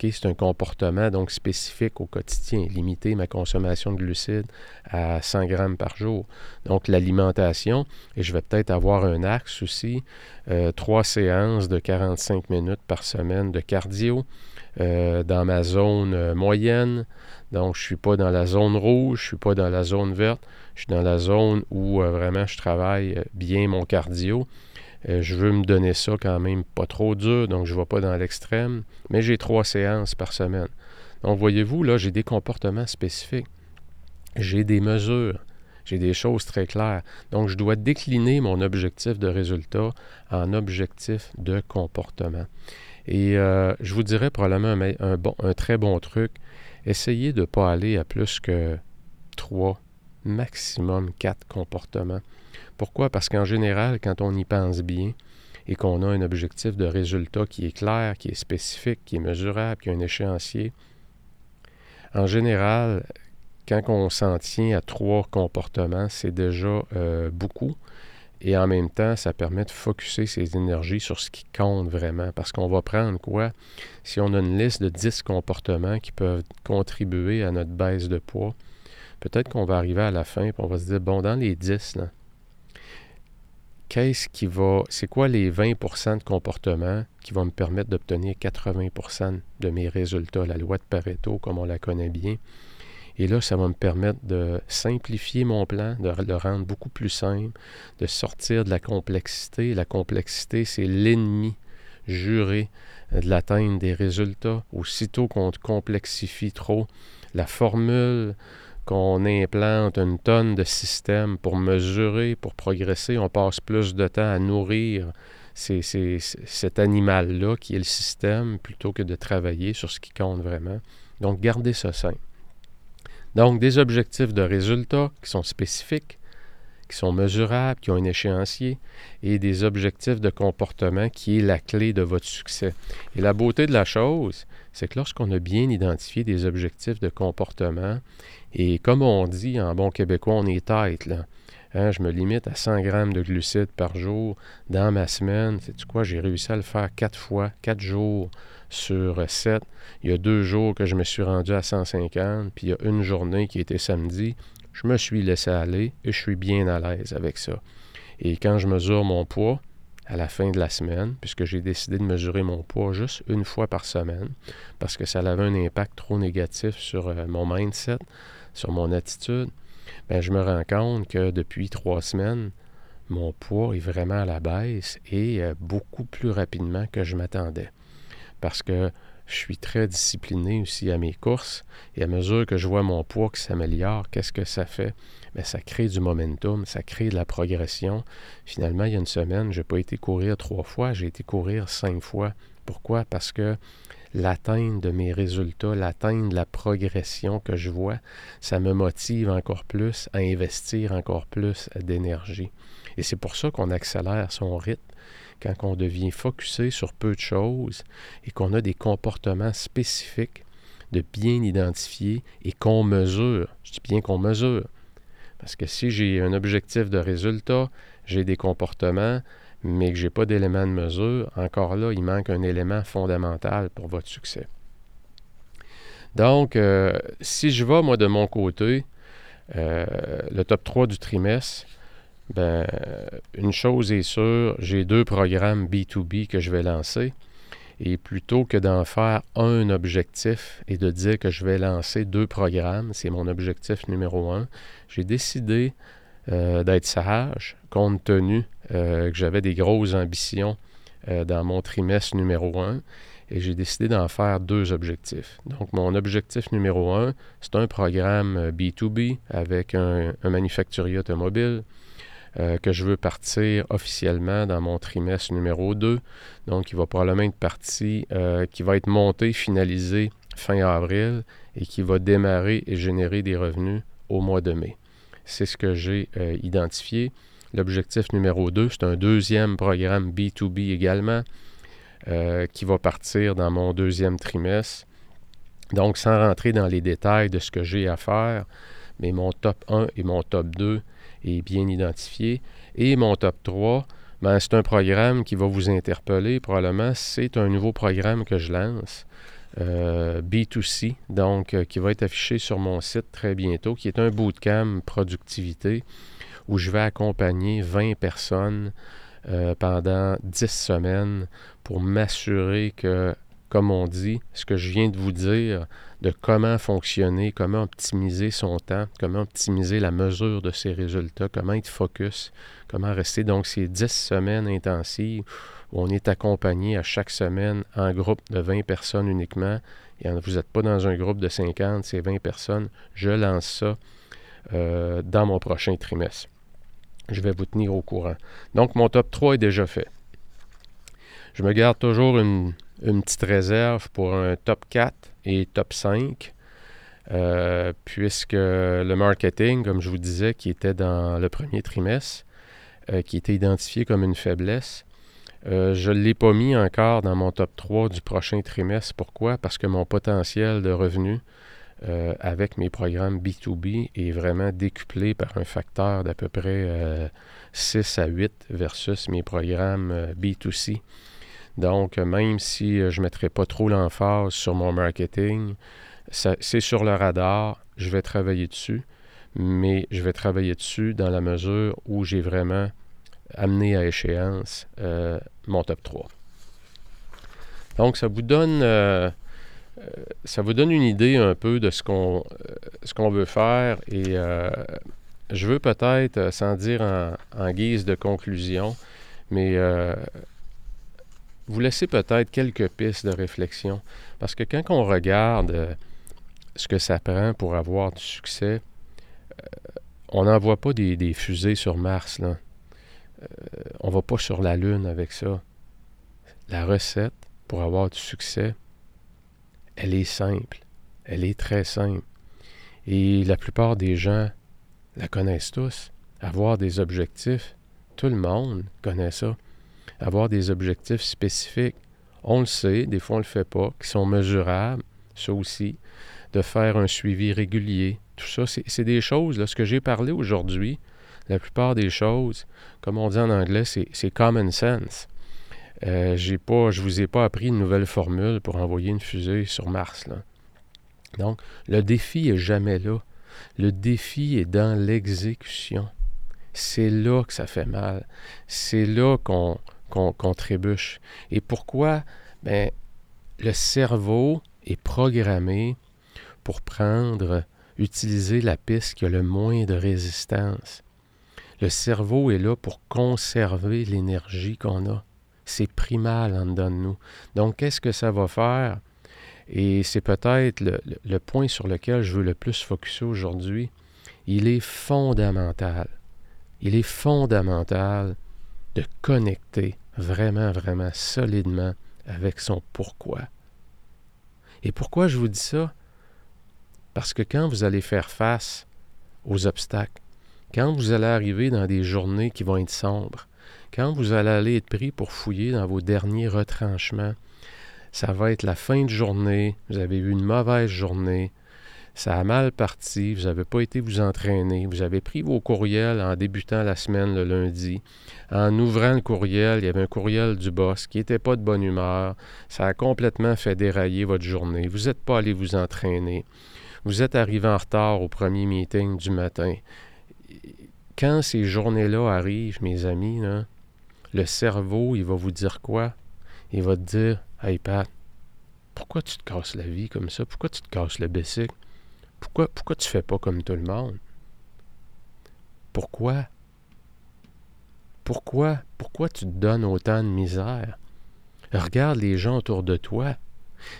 C'est un comportement donc spécifique au quotidien, limiter ma consommation de glucides à 100 grammes par jour. Donc l'alimentation, et je vais peut-être avoir un axe aussi, euh, trois séances de 45 minutes par semaine de cardio euh, dans ma zone euh, moyenne. Donc je ne suis pas dans la zone rouge, je ne suis pas dans la zone verte, je suis dans la zone où vraiment je travaille bien mon cardio. Euh, je veux me donner ça quand même pas trop dur, donc je ne vais pas dans l'extrême, mais j'ai trois séances par semaine. Donc voyez-vous, là, j'ai des comportements spécifiques. J'ai des mesures. J'ai des choses très claires. Donc, je dois décliner mon objectif de résultat en objectif de comportement. Et euh, je vous dirais probablement un, un très bon truc. Essayez de ne pas aller à plus que trois, maximum quatre comportements. Pourquoi? Parce qu'en général, quand on y pense bien et qu'on a un objectif de résultat qui est clair, qui est spécifique, qui est mesurable, qui a un échéancier, en général, quand on s'en tient à trois comportements, c'est déjà euh, beaucoup. Et en même temps, ça permet de focuser ses énergies sur ce qui compte vraiment. Parce qu'on va prendre quoi? Si on a une liste de 10 comportements qui peuvent contribuer à notre baisse de poids, peut-être qu'on va arriver à la fin et on va se dire, bon, dans les 10, là, qu'est-ce qui va, c'est quoi les 20% de comportement qui vont me permettre d'obtenir 80% de mes résultats, la loi de Pareto comme on la connaît bien. Et là, ça va me permettre de simplifier mon plan, de le rendre beaucoup plus simple, de sortir de la complexité. La complexité, c'est l'ennemi juré de l'atteinte des résultats. Aussitôt qu'on complexifie trop la formule, qu'on implante une tonne de systèmes pour mesurer, pour progresser. On passe plus de temps à nourrir cet animal-là qui est le système plutôt que de travailler sur ce qui compte vraiment. Donc, gardez ça simple. Donc, des objectifs de résultats qui sont spécifiques, qui sont mesurables, qui ont un échéancier, et des objectifs de comportement qui est la clé de votre succès. Et la beauté de la chose, c'est que lorsqu'on a bien identifié des objectifs de comportement, et comme on dit en bon québécois, on est tête, là. Hein, je me limite à 100 grammes de glucides par jour dans ma semaine. Sais-tu quoi? J'ai réussi à le faire quatre fois, quatre jours sur sept. Il y a deux jours que je me suis rendu à 150, puis il y a une journée qui était samedi. Je me suis laissé aller et je suis bien à l'aise avec ça. Et quand je mesure mon poids, à la fin de la semaine, puisque j'ai décidé de mesurer mon poids juste une fois par semaine, parce que ça avait un impact trop négatif sur euh, mon mindset, sur mon attitude, bien, je me rends compte que depuis trois semaines, mon poids est vraiment à la baisse et euh, beaucoup plus rapidement que je m'attendais. Parce que je suis très discipliné aussi à mes courses et à mesure que je vois mon poids qui s'améliore, qu'est-ce que ça fait? Bien, ça crée du momentum, ça crée de la progression. Finalement, il y a une semaine, je n'ai pas été courir trois fois, j'ai été courir cinq fois. Pourquoi? Parce que l'atteinte de mes résultats, l'atteinte de la progression que je vois, ça me motive encore plus à investir encore plus d'énergie. Et c'est pour ça qu'on accélère son rythme quand on devient focusé sur peu de choses et qu'on a des comportements spécifiques de bien identifier et qu'on mesure. Je dis bien qu'on mesure. Parce que si j'ai un objectif de résultat, j'ai des comportements, mais que je n'ai pas d'élément de mesure, encore là, il manque un élément fondamental pour votre succès. Donc, euh, si je vais, moi, de mon côté, euh, le top 3 du trimestre, Ben, une chose est sûre, j'ai deux programmes B2B que je vais lancer. Et plutôt que d'en faire un objectif et de dire que je vais lancer deux programmes, c'est mon objectif numéro un, j'ai décidé euh, d'être sage, compte tenu euh, que j'avais des grosses ambitions euh, dans mon trimestre numéro un, et j'ai décidé d'en faire deux objectifs. Donc, mon objectif numéro un, c'est un programme B2B avec un manufacturier automobile. Euh, que je veux partir officiellement dans mon trimestre numéro 2. Donc, il va probablement être parti, euh, qui va être monté, finalisé fin avril et qui va démarrer et générer des revenus au mois de mai. C'est ce que j'ai euh, identifié. L'objectif numéro 2, c'est un deuxième programme B2B également qui va partir dans mon deuxième trimestre. Donc, sans rentrer dans les détails de ce que j'ai à faire, mais mon top 1 et mon top 2 est bien identifié. Et mon top 3, ben, c'est un programme qui va vous interpeller probablement. C'est un nouveau programme que je lance. Euh, B2C, donc euh, qui va être affiché sur mon site très bientôt, qui est un bootcamp productivité où je vais accompagner 20 personnes euh, pendant 10 semaines pour m'assurer que, comme on dit, ce que je viens de vous dire, de comment fonctionner, comment optimiser son temps, comment optimiser la mesure de ses résultats, comment être focus, comment rester. Donc, ces 10 semaines intensives où on est accompagné à chaque semaine en groupe de 20 personnes uniquement. Et vous n'êtes pas dans un groupe de 50, c'est 20 personnes. Je lance ça euh, dans mon prochain trimestre. Je vais vous tenir au courant. Donc, mon top 3 est déjà fait. Je me garde toujours une, une petite réserve pour un top 4 et top 5, euh, puisque le marketing, comme je vous disais, qui était dans le premier trimestre, euh, qui était identifié comme une faiblesse, euh, je ne l'ai pas mis encore dans mon top 3 du prochain trimestre. Pourquoi? Parce que mon potentiel de revenu avec mes programmes B2B est vraiment décuplé par un facteur d'à peu près 6 à 8 versus mes programmes B2C. Donc, même si euh, je ne mettrai pas trop l'emphase sur mon marketing, c'est sur le radar, je vais travailler dessus, mais je vais travailler dessus dans la mesure où j'ai vraiment amené à échéance euh, mon top 3. Donc, ça vous donne, euh, ça vous donne une idée un peu de ce qu'on veut faire et je veux peut-être, sans dire en, guise de conclusion, mais vous laissez peut-être quelques pistes de réflexion. Parce que quand on regarde euh, ce que ça prend pour avoir du succès, euh, on n'envoie pas des, fusées sur Mars. Euh, on ne va pas sur la Lune avec ça. La recette pour avoir du succès, elle est simple. Elle est très simple. Et la plupart des gens la connaissent tous. Avoir des objectifs, tout le monde connaît ça avoir des objectifs spécifiques. On le sait, des fois on ne le fait pas, qui sont mesurables, ça aussi, de faire un suivi régulier. Tout ça, c'est des choses, là, ce que j'ai parlé aujourd'hui, la plupart des choses, comme on dit en anglais, c'est common sense. Euh, pas, je ne vous ai pas appris une nouvelle formule pour envoyer une fusée sur Mars. Là. Donc, le défi est jamais là. Le défi est dans l'exécution. C'est là que ça fait mal. C'est là qu'on qu'on trébuche. Et pourquoi? Ben, le cerveau est programmé pour prendre, utiliser la piste qui a le moins de résistance. Le cerveau est là pour conserver l'énergie qu'on a. C'est primal en dedans de nous. Donc, qu'est-ce que ça va faire? Et c'est peut-être le, le, point sur lequel je veux le plus focuser aujourd'hui. Il est fondamental. Il est fondamental de connecter vraiment, vraiment solidement avec son pourquoi. Et pourquoi je vous dis ça? Parce que quand vous allez faire face aux obstacles, quand vous allez arriver dans des journées qui vont être sombres, quand vous allez aller être pris pour fouiller dans vos derniers retranchements, ça va être la fin de journée, vous avez eu une mauvaise journée, ça a mal parti, vous n'avez pas été vous entraîner, vous avez pris vos courriels en débutant la semaine le lundi. En ouvrant le courriel, il y avait un courriel du boss qui n'était pas de bonne humeur. Ça a complètement fait dérailler votre journée. Vous n'êtes pas allé vous entraîner. Vous êtes arrivé en retard au premier meeting du matin. quand ces journées-là arrivent, mes amis, le cerveau, il va vous dire quoi? Il va te dire Hey Pat, pourquoi tu te casses la vie comme ça? Pourquoi tu te casses le bicycle? Pourquoi, pourquoi tu fais pas comme tout le monde? Pourquoi? Pourquoi? Pourquoi tu te donnes autant de misère? Regarde les gens autour de toi.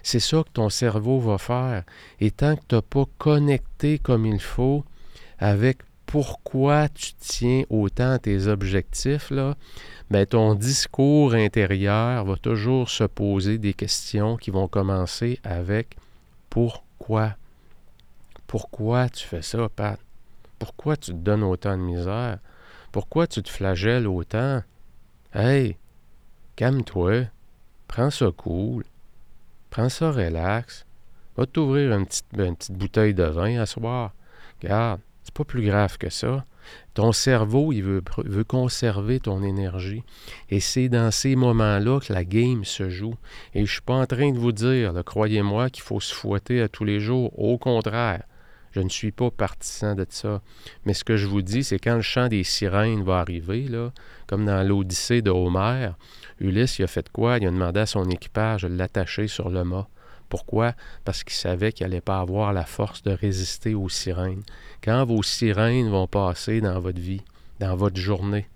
C'est ça que ton cerveau va faire. Et tant que tu n'as pas connecté comme il faut avec pourquoi tu tiens autant tes objectifs, là, ben ton discours intérieur va toujours se poser des questions qui vont commencer avec pourquoi. Pourquoi tu fais ça, Pat? Pourquoi tu te donnes autant de misère? Pourquoi tu te flagelles autant? Hey, calme-toi, prends ça cool, prends ça relax, va t'ouvrir une petite, une bouteille de vin à soir. Regarde, c'est pas plus grave que ça. Ton cerveau, il veut, veut conserver ton énergie. Et c'est dans ces moments-là que la game se joue. Et je ne suis pas en train de vous dire, croyez-moi, qu'il faut se fouetter à tous les jours. Au contraire, je ne suis pas partisan de ça. Mais ce que je vous dis, c'est quand le chant des sirènes va arriver, là, comme dans l'Odyssée de Homère, Ulysse, il a fait quoi? Il a demandé à son équipage de l'attacher sur le mât. Pourquoi? Parce qu'il savait qu'il n'allait pas avoir la force de résister aux sirènes. Quand vos sirènes vont passer dans votre vie, dans votre journée,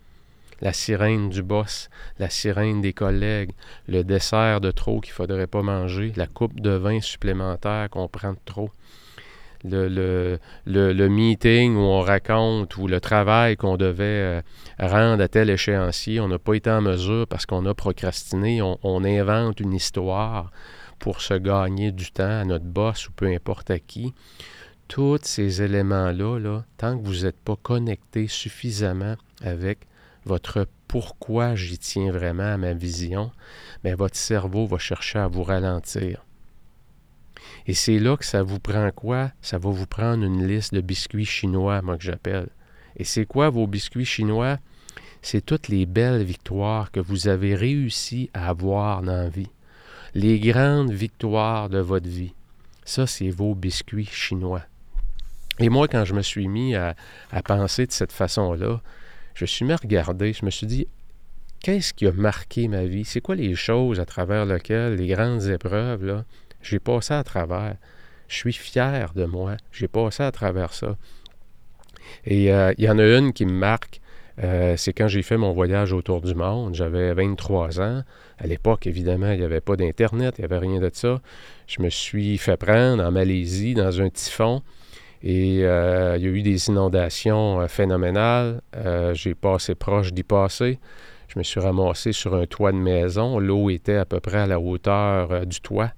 la sirène du boss, la sirène des collègues, le dessert de trop qu'il ne faudrait pas manger, la coupe de vin supplémentaire qu'on prend de trop, le, le, meeting où on raconte ou le travail qu'on devait euh, rendre à tel échéancier, on n'a pas été en mesure parce qu'on a procrastiné, on invente une histoire pour se gagner du temps à notre boss ou peu importe à qui. Tous ces éléments-là, là, tant que vous n'êtes pas connecté suffisamment avec votre pourquoi j'y tiens vraiment à ma vision, mais ben, votre cerveau va chercher à vous ralentir. Et c'est là que ça vous prend quoi? Ça va vous prendre une liste de biscuits chinois, moi que j'appelle. Et c'est quoi vos biscuits chinois? C'est toutes les belles victoires que vous avez réussi à avoir dans la vie les grandes victoires de votre vie. Ça, c'est vos biscuits chinois. Et moi, quand je me suis mis à, penser de cette façon-là, je suis mis à regarder, je me suis dit, qu'est-ce qui a marqué ma vie? C'est quoi les choses à travers lesquelles, les grandes épreuves, là, j'ai passé à travers? Je suis fier de moi. J'ai passé à travers ça. Et euh, il y en a une qui me marque. Euh, c'est quand j'ai fait mon voyage autour du monde. J'avais 23 ans. À l'époque, évidemment, il n'y avait pas d'Internet, il n'y avait rien de ça. Je me suis fait prendre en Malaisie dans un typhon. Et euh, il y a eu des inondations phénoménales. j'ai passé proche d'y passer. Je me suis ramassé sur un toit de maison. L'eau était à peu près à la hauteur du toit.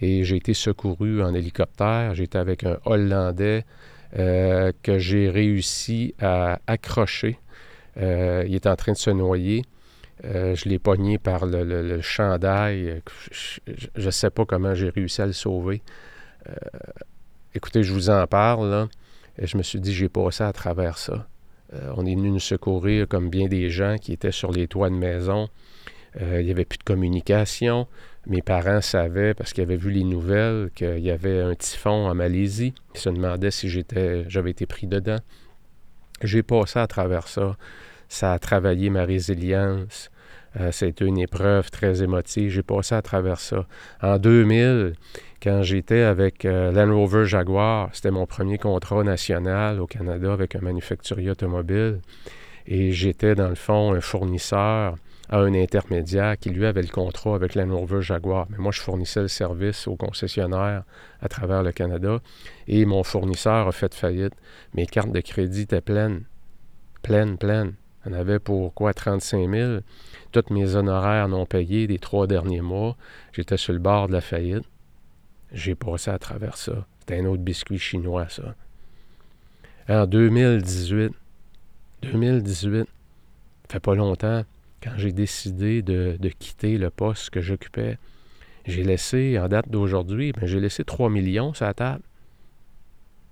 Et j'ai été secouru en hélicoptère. J'étais avec un Hollandais que j'ai réussi à accrocher euh, il est en train de se noyer. Euh, je l'ai pogné par le, chandail. Je ne sais pas comment j'ai réussi à le sauver. Euh, écoutez, je vous en parle. je me suis dit, j'ai passé à travers ça. on est venu nous secourir comme bien des gens qui étaient sur les toits de maison. il n'y avait plus de communication. Mes parents savaient, parce qu'ils avaient vu les nouvelles, qu'il y avait un typhon en Malaisie. Ils se demandaient si j'avais été pris dedans. J'ai passé à travers ça. Ça a travaillé ma résilience. Euh, C'était une épreuve très émotive. J'ai passé à travers ça. En 2000, quand j'étais avec euh, Land Rover Jaguar, c'était mon premier contrat national au Canada avec un manufacturier automobile. Et j'étais, dans le fond, un fournisseur à un intermédiaire qui, lui, avait le contrat avec Land Rover Jaguar. Mais moi, je fournissais le service aux concessionnaires à travers le Canada. Et mon fournisseur a fait faillite. Mes cartes de crédit étaient pleines. Pleines, pleines. On avait pour quoi? 35 000. Tous mes honoraires non payés des trois derniers mois. J'étais sur le bord de la faillite. J'ai passé à travers ça. C'était un autre biscuit chinois, ça. En 2018, 2018, ça fait pas longtemps, quand j'ai décidé de, quitter le poste que j'occupais, j'ai laissé, en date d'aujourd'hui, ben, j'ai laissé 3 millions sur la table.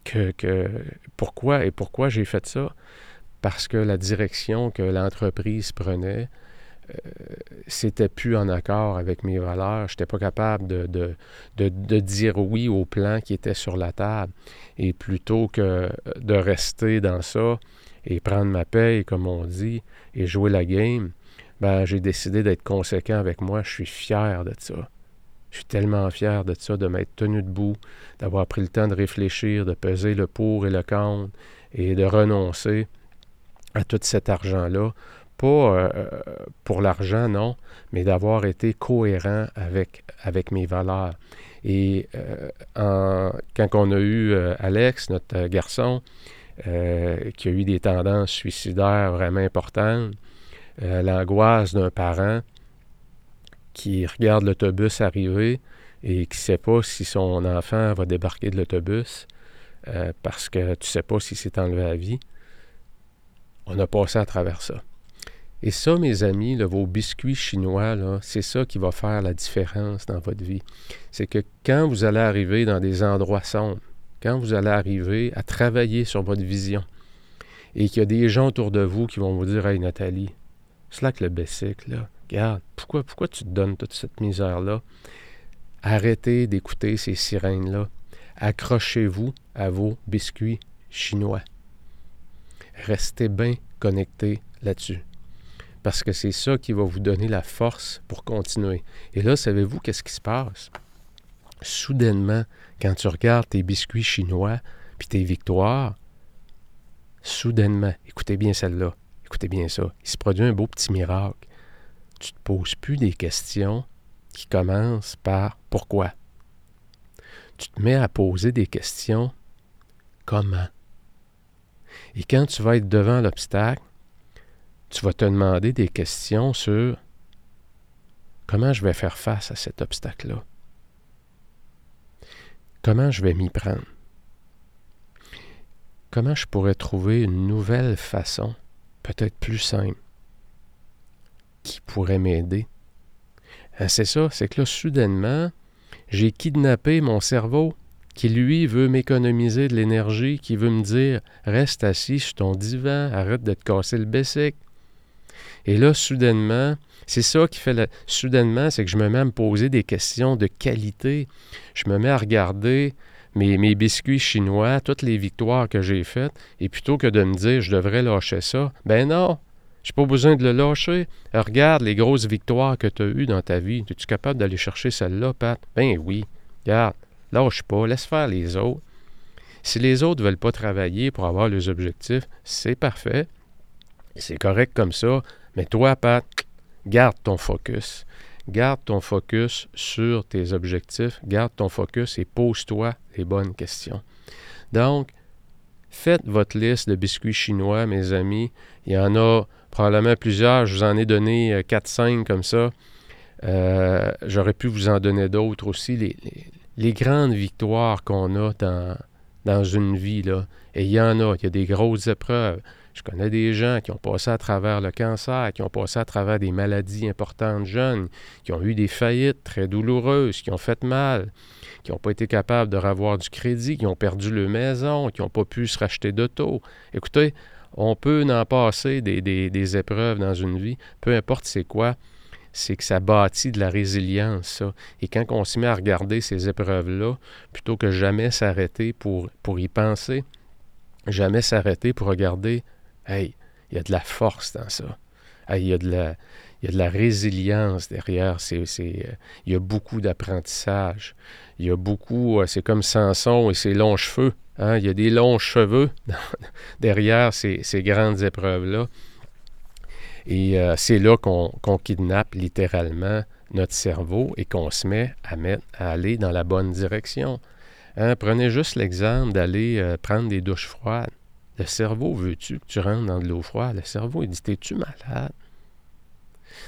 Que, que, pourquoi et pourquoi j'ai fait ça? Parce que la direction que l'entreprise prenait c'était plus en accord avec mes valeurs. Je n'étais pas capable de, de, dire oui au plan qui était sur la table. Et plutôt que de rester dans ça et prendre ma paye, comme on dit, et jouer la game, ben, j'ai décidé d'être conséquent avec moi. Je suis fier de ça. Je suis tellement fier de ça, de m'être tenu debout, d'avoir pris le temps de réfléchir, de peser le pour et le contre et de renoncer à tout cet argent-là pas euh, pour l'argent, non, mais d'avoir été cohérent avec, avec mes valeurs. Et euh, quand on a eu euh, Alex, notre garçon, qui a eu des tendances suicidaires vraiment importantes, l'angoisse d'un parent qui regarde l'autobus arriver et qui ne sait pas si son enfant va débarquer de l'autobus parce que tu ne sais pas si c'est enlevé à vie, on a passé à travers ça. Et ça, mes amis, vos biscuits chinois, c'est ça qui va faire la différence dans votre vie. C'est que quand vous allez arriver dans des endroits sombres, quand vous allez arriver à travailler sur votre vision, et qu'il y a des gens autour de vous qui vont vous dire Hey Nathalie, c'est là que le basic, là, regarde, pourquoi, pourquoi tu te donnes toute cette misère-là? Arrêtez d'écouter ces sirènes-là. Accrochez-vous à vos biscuits chinois. Restez bien connectés là-dessus parce que c'est ça qui va vous donner la force pour continuer. Et là, savez-vous qu'est-ce qui se passe? Soudainement, quand tu regardes tes biscuits chinois puis tes victoires, soudainement, écoutez bien celle-là, écoutez bien ça, il se produit un beau petit miracle. Tu ne te poses plus des questions qui commencent par pourquoi. Tu te mets à poser des questions comment? Et quand tu vas être devant l'obstacle, tu vas te demander des questions sur comment je vais faire face à cet obstacle-là? Comment je vais m'y prendre? Comment je pourrais trouver une nouvelle façon, peut-être plus simple, qui pourrait m'aider. Hein, c'est ça, c'est que là, soudainement, j'ai kidnappé mon cerveau qui, lui, veut m'économiser de l'énergie, qui veut me dire Reste assis sur ton divan, arrête de te casser le bessic, et là, soudainement, c'est ça qui fait le... Soudainement, c'est que je me mets à me poser des questions de qualité. Je me mets à regarder mes, mes biscuits chinois, toutes les victoires que j'ai faites, et plutôt que de me dire je devrais lâcher ça, ben non, j'ai pas besoin de le lâcher. Regarde les grosses victoires que tu as eues dans ta vie. Es-tu capable d'aller chercher celle-là, Pat? Ben oui. Regarde, lâche pas, laisse faire les autres. Si les autres ne veulent pas travailler pour avoir leurs objectifs, c'est parfait. C'est correct comme ça. Mais toi, Pat, garde ton focus. Garde ton focus sur tes objectifs, garde ton focus et pose-toi les bonnes questions. Donc, faites votre liste de biscuits chinois, mes amis. Il y en a probablement plusieurs. Je vous en ai donné 4-5 euh, comme ça. Euh, j'aurais pu vous en donner d'autres aussi. Les, grandes victoires qu'on a dans, dans une vie, là. Et il y en a. Il y a des grosses épreuves. Je connais des gens qui ont passé à travers le cancer, qui ont passé à travers des maladies importantes jeunes, qui ont eu des faillites très douloureuses, qui ont fait mal, qui n'ont pas été capables de revoir du crédit, qui ont perdu leur maison, qui n'ont pas pu se racheter d'auto. Écoutez, on peut en passer des, des, épreuves dans une vie, peu importe c'est quoi, c'est que ça bâtit de la résilience, ça. Et quand on se met à regarder ces épreuves-là, plutôt que jamais s'arrêter pour, pour y penser, jamais s'arrêter pour regarder Hey, il y a de la force dans ça. il, y a de la, y a de la résilience derrière. C'est, euh, il y a beaucoup d'apprentissage. Il y a beaucoup, euh, c'est comme Samson et ses longs cheveux. Hein? Il y a des longs cheveux derrière ces, ces grandes épreuves-là. Et euh, c'est là qu'on, qu'on kidnappe littéralement notre cerveau et qu'on se met à, mettre, à aller dans la bonne direction. Hein? Prenez juste l'exemple d'aller prendre des douches froides. Le cerveau, veux-tu que tu rentres dans de l'eau froide? Le cerveau, il dit T'es-tu malade?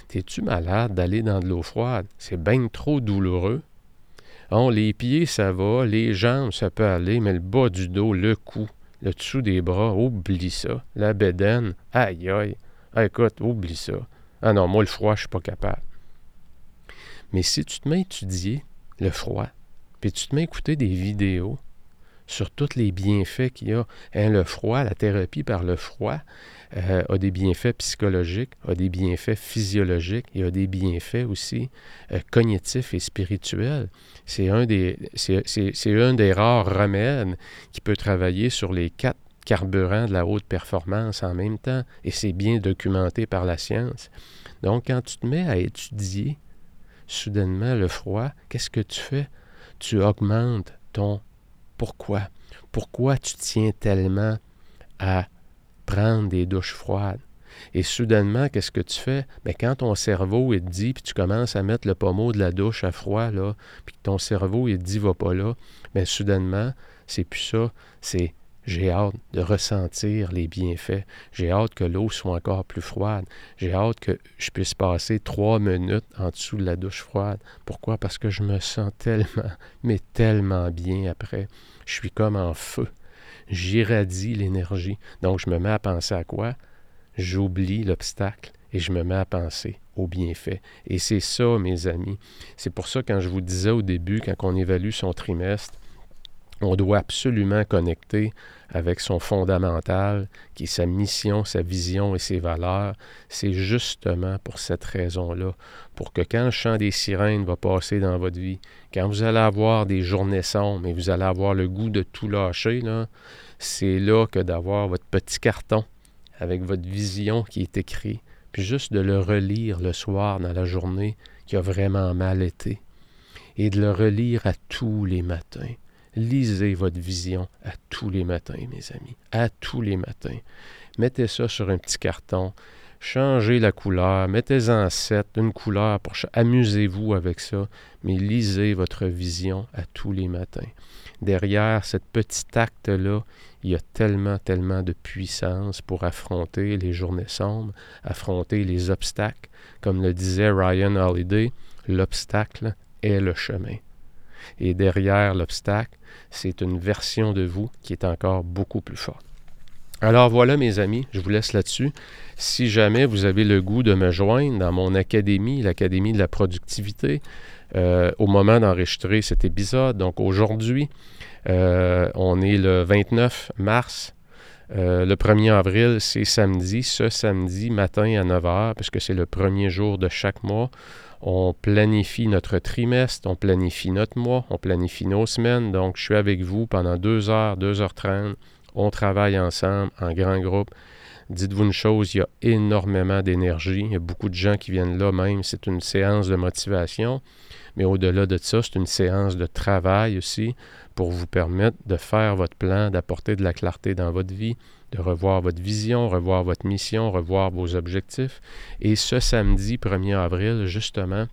T'es-tu malade d'aller dans de l'eau froide? C'est bien trop douloureux. Oh, les pieds, ça va, les jambes, ça peut aller, mais le bas du dos, le cou, le dessous des bras, oublie ça. La bédaine, aïe aïe. Ah, écoute, oublie ça. Ah non, moi, le froid, je suis pas capable. Mais si tu te mets à étudier le froid, puis tu te mets à écouter des vidéos, sur tous les bienfaits qu'il y a. Hein, le froid, la thérapie par le froid euh, a des bienfaits psychologiques, a des bienfaits physiologiques, y a des bienfaits aussi euh, cognitifs et spirituels. C'est un, des, c'est, un des rares remèdes qui peut travailler sur les quatre carburants de la haute performance en même temps, et c'est bien documenté par la science. Donc, quand tu te mets à étudier soudainement le froid, qu'est-ce que tu fais? Tu augmentes ton pourquoi? Pourquoi tu tiens tellement à prendre des douches froides? Et soudainement, qu'est-ce que tu fais? Mais ben, quand ton cerveau il te dit, puis tu commences à mettre le pommeau de la douche à froid, là, puis que ton cerveau il te dit va pas là, mais ben, soudainement, c'est plus ça, c'est j'ai hâte de ressentir les bienfaits. J'ai hâte que l'eau soit encore plus froide. J'ai hâte que je puisse passer trois minutes en dessous de la douche froide. Pourquoi? Parce que je me sens tellement, mais tellement bien après. Je suis comme en feu. J'irradie l'énergie. Donc, je me mets à penser à quoi? J'oublie l'obstacle et je me mets à penser aux bienfaits. Et c'est ça, mes amis. C'est pour ça, quand je vous disais au début, quand on évalue son trimestre, on doit absolument connecter avec son fondamental, qui est sa mission, sa vision et ses valeurs. C'est justement pour cette raison-là, pour que quand le chant des sirènes va passer dans votre vie, quand vous allez avoir des journées sombres et vous allez avoir le goût de tout lâcher, c'est là que d'avoir votre petit carton avec votre vision qui est écrit, puis juste de le relire le soir dans la journée qui a vraiment mal été, et de le relire à tous les matins Lisez votre vision à tous les matins, mes amis, à tous les matins. Mettez ça sur un petit carton, changez la couleur, mettez-en sept, une couleur amusez-vous avec ça, mais lisez votre vision à tous les matins. Derrière cette petite acte-là, il y a tellement, tellement de puissance pour affronter les journées sombres, affronter les obstacles. Comme le disait Ryan Holiday, l'obstacle est le chemin. Et derrière l'obstacle, c'est une version de vous qui est encore beaucoup plus forte. Alors voilà mes amis, je vous laisse là-dessus. Si jamais vous avez le goût de me joindre dans mon académie, l'Académie de la productivité, euh, au moment d'enregistrer cet épisode, donc aujourd'hui, euh, on est le 29 mars. Euh, le 1er avril, c'est samedi, ce samedi matin à 9h, puisque c'est le premier jour de chaque mois on planifie notre trimestre, on planifie notre mois, on planifie nos semaines. Donc, je suis avec vous pendant deux heures, deux heures trente. On travaille ensemble en grand groupe. Dites-vous une chose, il y a énormément d'énergie. Il y a beaucoup de gens qui viennent là même. C'est une séance de motivation. Mais au-delà de ça, c'est une séance de travail aussi pour vous permettre de faire votre plan, d'apporter de la clarté dans votre vie, de revoir votre vision, revoir votre mission, revoir vos objectifs. Et ce samedi 1er avril, justement,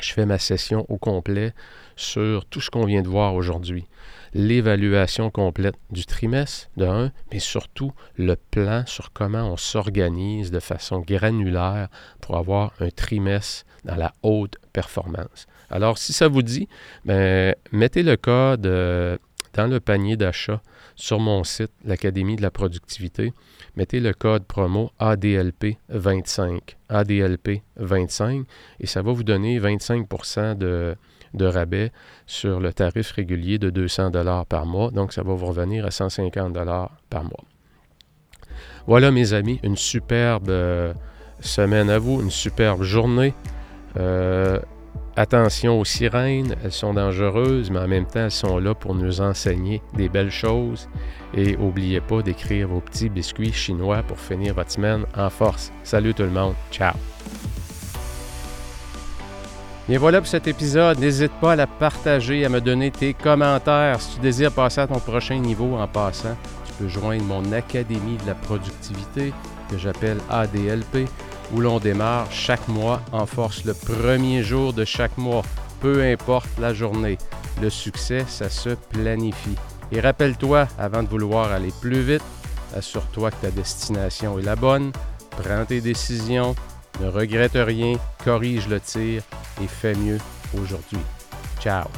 je fais ma session au complet sur tout ce qu'on vient de voir aujourd'hui. L'évaluation complète du trimestre, de 1, mais surtout le plan sur comment on s'organise de façon granulaire pour avoir un trimestre dans la haute performance. Alors, si ça vous dit, ben, mettez le code dans le panier d'achat sur mon site, l'Académie de la productivité. Mettez le code promo ADLP25. ADLP25 et ça va vous donner 25 de, de rabais sur le tarif régulier de 200 par mois. Donc, ça va vous revenir à 150 par mois. Voilà, mes amis, une superbe euh, semaine à vous, une superbe journée. Euh, Attention aux sirènes, elles sont dangereuses, mais en même temps, elles sont là pour nous enseigner des belles choses. Et n'oubliez pas d'écrire vos petits biscuits chinois pour finir votre semaine en force. Salut tout le monde, ciao! Bien voilà pour cet épisode. N'hésite pas à la partager, à me donner tes commentaires. Si tu désires passer à ton prochain niveau en passant, tu peux joindre mon Académie de la productivité que j'appelle ADLP où l'on démarre chaque mois en force le premier jour de chaque mois, peu importe la journée. Le succès, ça se planifie. Et rappelle-toi, avant de vouloir aller plus vite, assure-toi que ta destination est la bonne, prends tes décisions, ne regrette rien, corrige le tir et fais mieux aujourd'hui. Ciao